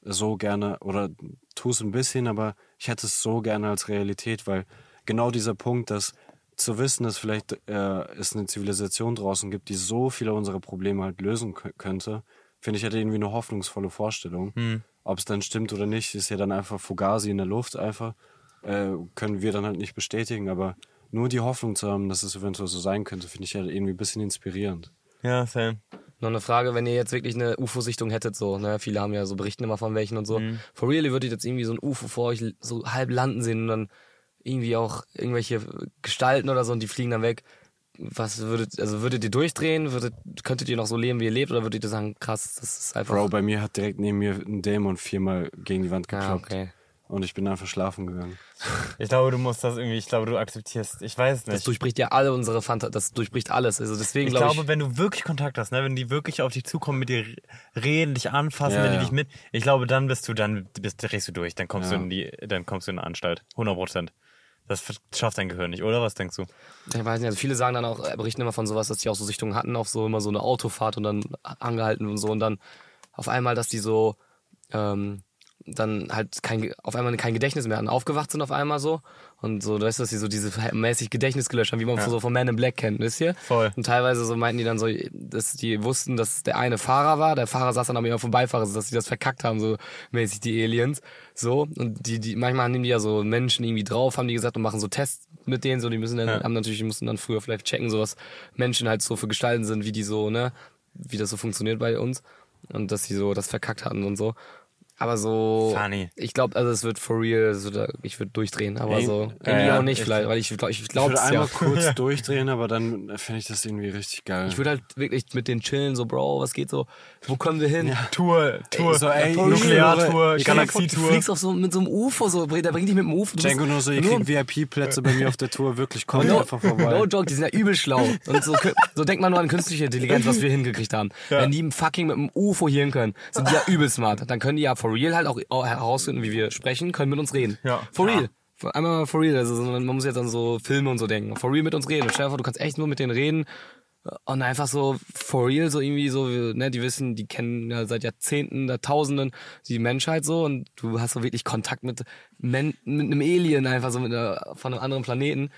so gerne oder tu es ein bisschen, aber ich hätte es so gerne als Realität, weil genau dieser Punkt, dass zu wissen, dass vielleicht äh, es eine Zivilisation draußen gibt, die so viele unserer Probleme halt lösen kö- könnte, finde ich halt irgendwie eine hoffnungsvolle Vorstellung. Ob es dann stimmt oder nicht, ist ja dann einfach Fugazi in der Luft einfach. Äh, können wir dann halt nicht bestätigen, aber nur die Hoffnung zu haben, dass es eventuell so sein könnte, finde ich halt irgendwie ein bisschen inspirierend. Ja, Sam. Noch eine Frage, wenn ihr jetzt wirklich eine UFO-Sichtung hättet, so, ne, viele haben ja so berichten immer von welchen und so. Mhm. For real, ihr würdet jetzt irgendwie so ein UFO vor euch so halb landen sehen und dann irgendwie auch irgendwelche Gestalten oder so und die fliegen dann weg. Was würdet, also würdet ihr durchdrehen? Würdet, könntet ihr noch so leben, wie ihr lebt? Oder würdet ihr sagen, krass, das ist einfach. Bro, bei mir hat direkt neben mir ein Dämon viermal gegen die Wand ja, gekloppt. okay. Und ich bin einfach schlafen gegangen. Ich glaube, du musst das irgendwie, ich glaube, du akzeptierst, ich weiß Das nicht. durchbricht ja alle unsere Fanta das durchbricht alles. Also deswegen Ich glaube glaube, ich. wenn du wirklich Kontakt hast, ne, wenn die wirklich auf dich zukommen, mit dir reden, dich anfassen, Ja, wenn die ja. dich mit, ich glaube, dann bist du, dann bist, drehst du durch, dann kommst Ja. du in die, dann kommst du in eine Anstalt. 100 Prozent. Das schafft dein Gehirn nicht, oder? Was denkst du? Ich weiß nicht, also viele sagen dann auch, äh, berichten immer von sowas, dass die auch so Sichtungen hatten, auf so immer so eine Autofahrt und dann angehalten und so und dann auf einmal, dass die so ähm, dann halt kein, auf einmal kein Gedächtnis mehr hatten, aufgewacht sind auf einmal so und so, du weißt, dass sie so diese mäßig Gedächtnis gelöscht haben, wie man so von Man in Black kennt, wisst ihr? Voll. Und teilweise so meinten die dann so, dass die wussten, dass der eine Fahrer war, der Fahrer saß dann aber immer vom Beifahrer, dass sie das verkackt haben, so mäßig die Aliens, so und die, die manchmal nehmen die ja so Menschen irgendwie drauf, haben die gesagt und machen so Tests mit denen, so die müssen dann, Ja. haben natürlich, die mussten dann früher vielleicht checken, so was Menschen halt so für Gestalten sind, wie die so, ne, wie das so funktioniert bei uns und dass sie so das verkackt hatten und so. Aber so, Funny. ich glaube, also es wird for real, so da, ich würde durchdrehen, aber Ey, so, ja, irgendwie ja, auch nicht ich- vielleicht, weil ich, glaub- ich Ich glaube würde einmal ja. kurz durchdrehen, aber dann fände ich das irgendwie richtig geil. Ich würde halt wirklich mit denen chillen, so, Bro, was geht so? Wo können wir hin? Tour, Tour, so, ey, Nukleartour, ich- Du Galaxietour. fliegst auf so, mit so einem UFO, so, der bringt dich mit dem UFO. Du Django nur so, ihr kriegt VIP-Plätze bei mir auf der Tour, wirklich, kommt No, einfach vorbei. no joke, die sind ja übel schlau. Und so, so denkt man nur an künstliche Intelligenz, was wir hingekriegt haben. Wenn die fucking mit einem UFO hier hin können, sind die ja übel smart. Dann können die ja for real halt auch herausfinden, wie wir sprechen, können mit uns reden. Ja. For Ja. real. Einmal mal for real. Also, so- man muss jetzt an so Filme und so denken. For real mit uns reden. Stell dir vor, du kannst echt nur mit denen reden. Und einfach so for real, so irgendwie so, ne, die wissen, die kennen ja seit Jahrzehnten, Jahrtausenden die Menschheit so und du hast so wirklich Kontakt mit, Men mit einem Alien einfach so mit einer, von einem anderen Planeten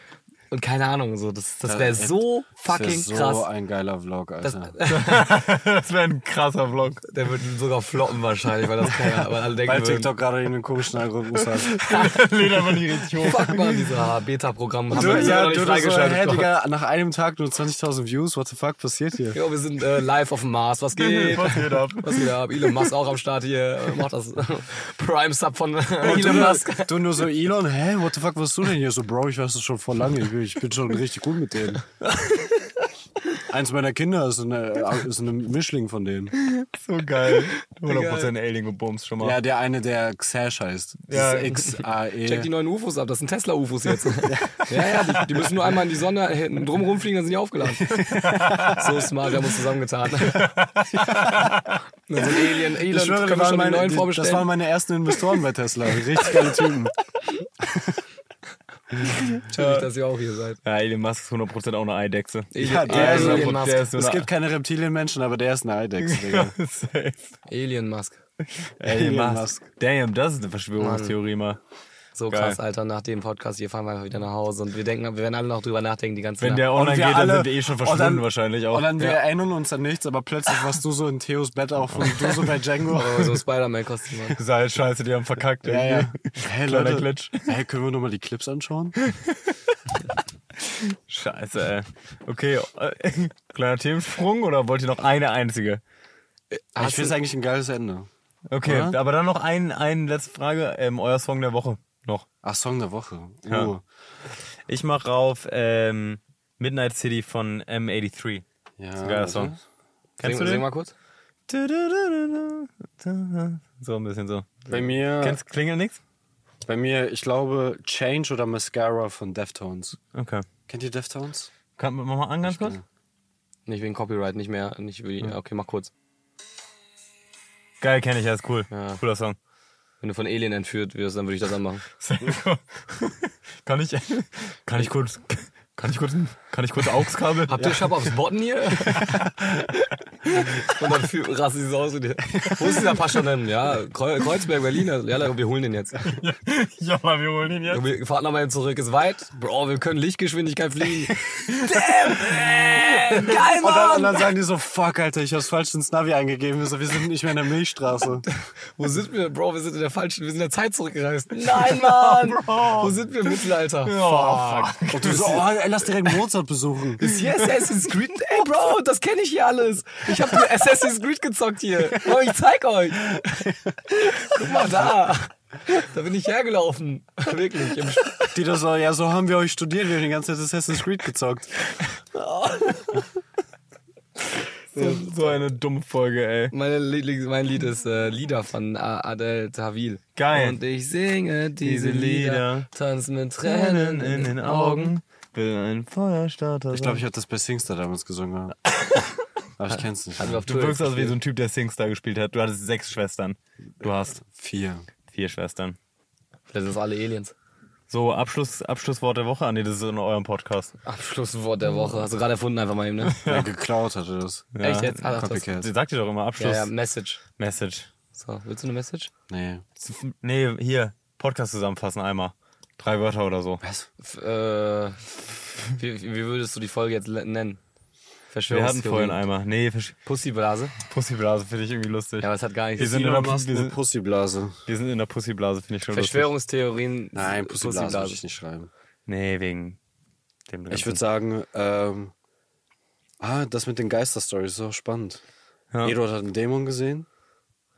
und keine Ahnung, so, das, das wäre Äh, so das wär fucking so krass. ein geiler Vlog, Alter. Das wäre ein krasser Vlog. Der wird sogar floppen wahrscheinlich, weil das keiner, weil alle denken Weil würden, TikTok gerade einen komischen Algorithmus hat. Hoch. fuck man, dieser Beta-Programm haben Du, wir ja, noch nicht du, du so, hä, freigeschaltet. Digga, nach einem Tag nur 20.000 Views, what the fuck passiert hier? Jo, wir sind äh, live auf dem Mars, was geht? Was geht ab? Was geht ab? Elon Musk auch am Start hier, äh, macht das Prime-Sub von Und Elon Musk. du nur so, Elon, hä, what the fuck, was bist du denn hier? So, Bro, ich weiß das schon vor lange, ich bin, ich bin schon richtig gut mit denen. Eins meiner Kinder ist, eine, ist ein Mischling von denen. So geil. 100% Alien gebumst schon mal. Ja, der eine, der Xash heißt. Das Ja. ist X-A-E. Check die neuen UFOs ab, das sind Tesla-UFOs jetzt. ja, ja, die, die müssen nur einmal in die Sonne hinten drum rumfliegen, dann sind die aufgeladen. so smart, wir haben uns zusammengetan. dann sind Alien, Elon, Ich schwöre, können das wir waren, schon meine, neuen die, vorbestellen? das waren meine ersten Investoren bei Tesla. Richtig geile Typen. Natürlich, dass ihr auch hier seid. Ja, Elon Musk ist 100% auch eine Eidechse. Ja, der ist- Alien Musk. der ist Es gibt keine Reptilienmenschen, aber der ist eine Eidechse, Digga. Safe. Alien Musk. Elon Elon Musk. Damn, das ist eine Verschwörungstheorie mal. So Geil. krass, Alter. Nach dem Podcast hier fahren wir einfach wieder nach Hause und wir denken, wir werden alle noch drüber nachdenken die ganze Wenn Nacht. der online wir geht, dann alle- sind wir eh schon und verschwunden dann- wahrscheinlich auch. Und dann, wir erinnern uns an nichts, aber plötzlich warst du so in Theos Bett auf und du so bei Django. Oh, so Spider-Man-Kostüm. Das ist halt scheiße, die haben verkackt. Ja, ja. Hey, Kleiner Leute. Glitch. Hey, können wir nochmal die Clips anschauen? Scheiße, ey. Okay, äh, kleiner Themensprung oder wollt ihr noch eine einzige? ich finde es eigentlich ein geiles Ende. Okay, Oder? aber dann noch ein, eine letzte Frage. Ähm, euer Song der Woche noch. Ach, Song der Woche. Uh. Ja. Ich mach rauf ähm, Midnight City von M83. Ja, ein geiler Song. Kennst Sing, du sing den? mal kurz. So ein bisschen so. Bei mir, Kennst klingelt nix? bei mir, ich glaube, Change oder Mascara von Deftones. Okay. Kennt ihr Deftones? Kann man mal an ganz kurz? Nicht wegen Copyright, nicht mehr. Nicht wie, Okay, mach kurz. Geil, kenne ich, ja, ist cool. Ja. Cooler Song. Wenn du von Alien entführt wirst, dann würde ich das anmachen. kann ich, kann ich kurz, kann ich kurz, kann ich kurz AUX-Kabel? Habt ihr Shop aufs Botten hier? Und dann fühl- raste ich so aus. und die- Wo ist dieser Pascha denn? Ja, Kreu- Kreuzberg, Berlin. Ja, wir holen den jetzt. ja, mal, wir holen ihn jetzt. Wir fahren nochmal hin zurück. Ist weit. Bro, wir können Lichtgeschwindigkeit fliegen. Damn. Geil, Und dann, und Mann. dann sagen die so, fuck, Alter, ich hab's falsch ins Navi eingegeben. Wir so, wir sind nicht mehr in der Milchstraße. Wo sind wir? Bro, wir sind in der falschen, wir sind in der Zeit zurückgereist. Nein, Mann. Wo sind wir im Mittelalter? Fuck. Und du so, oh, lass direkt Mozart besuchen. Ist hier Assassin's Creed? Ey, Bro, das kenne ich hier alles. Ich habe Assassin's Creed gezockt hier. Bro, ich zeig euch. Guck mal da. Da bin ich hergelaufen. Wirklich. Die da so, ja, so haben wir euch studiert, wir haben die ganze Zeit Assassin's Creed gezockt. So, so eine dumme Folge, ey. Meine mein Lied ist äh, Lieder von A- Adele Tawil. Geil. Und ich singe diese Diese Lieder, Lieder, tanz mit Tränen in den Augen. Will ein Feuerstarter Ich glaube, ich habe das bei Singstar damals gesungen. Aber ich kenn's nicht. Auf Du wirkst also wie so ein Typ, der Singstar gespielt hat. Du hattest sechs Schwestern. Du hast Vier. vier Schwestern. Vielleicht sind es alle Aliens. So, Abschluss, Abschlusswort der Woche. Ah, nee, das ist in eurem Podcast. Abschlusswort der Woche. Hast du gerade erfunden einfach mal eben, ne? Ja, geklaut hatte das. Echt jetzt? Ah, das- Copycat. Sie sagt dir doch immer Abschluss. Ja, ja, Message. Message. So, willst du eine Message? Nee. Nee, hier. Podcast zusammenfassen einmal. Drei Wörter oder so. Was? F äh, wie, wie würdest du die Folge jetzt nennen? Wir hatten vorhin einmal. Nee, Versch- Pussyblase? Pussyblase finde ich irgendwie lustig. Ja, aber es hat gar nichts. wir, sind in der, Pussyblase. wir sind in der Pussyblase, finde ich schon lustig. Verschwörungstheorien. Nein, Pussyblase würde ich nicht schreiben. Nee, wegen dem Ich würde sagen, ähm, ah, das mit den Geisterstories ist auch spannend. Ja. Eduard hat einen Dämon gesehen.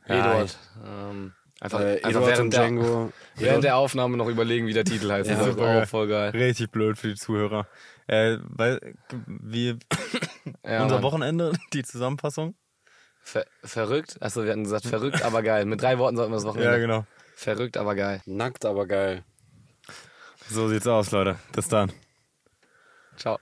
Eduard. Ähm, einfach Äh, einfach während, der, Django. während der Aufnahme noch überlegen, wie der Titel heißt. Ja, das ist super auch voll geil. Richtig blöd für die Zuhörer. Äh, weil, wie Ja, unser Mann. Wochenende, die Zusammenfassung. Ver verrückt? Achso, wir hatten gesagt, verrückt, aber geil. Mit drei Worten sollten wir das Wochenende. Ja, genau. Verrückt, aber geil. Nackt, aber geil. So sieht's aus, Leute. Bis dann.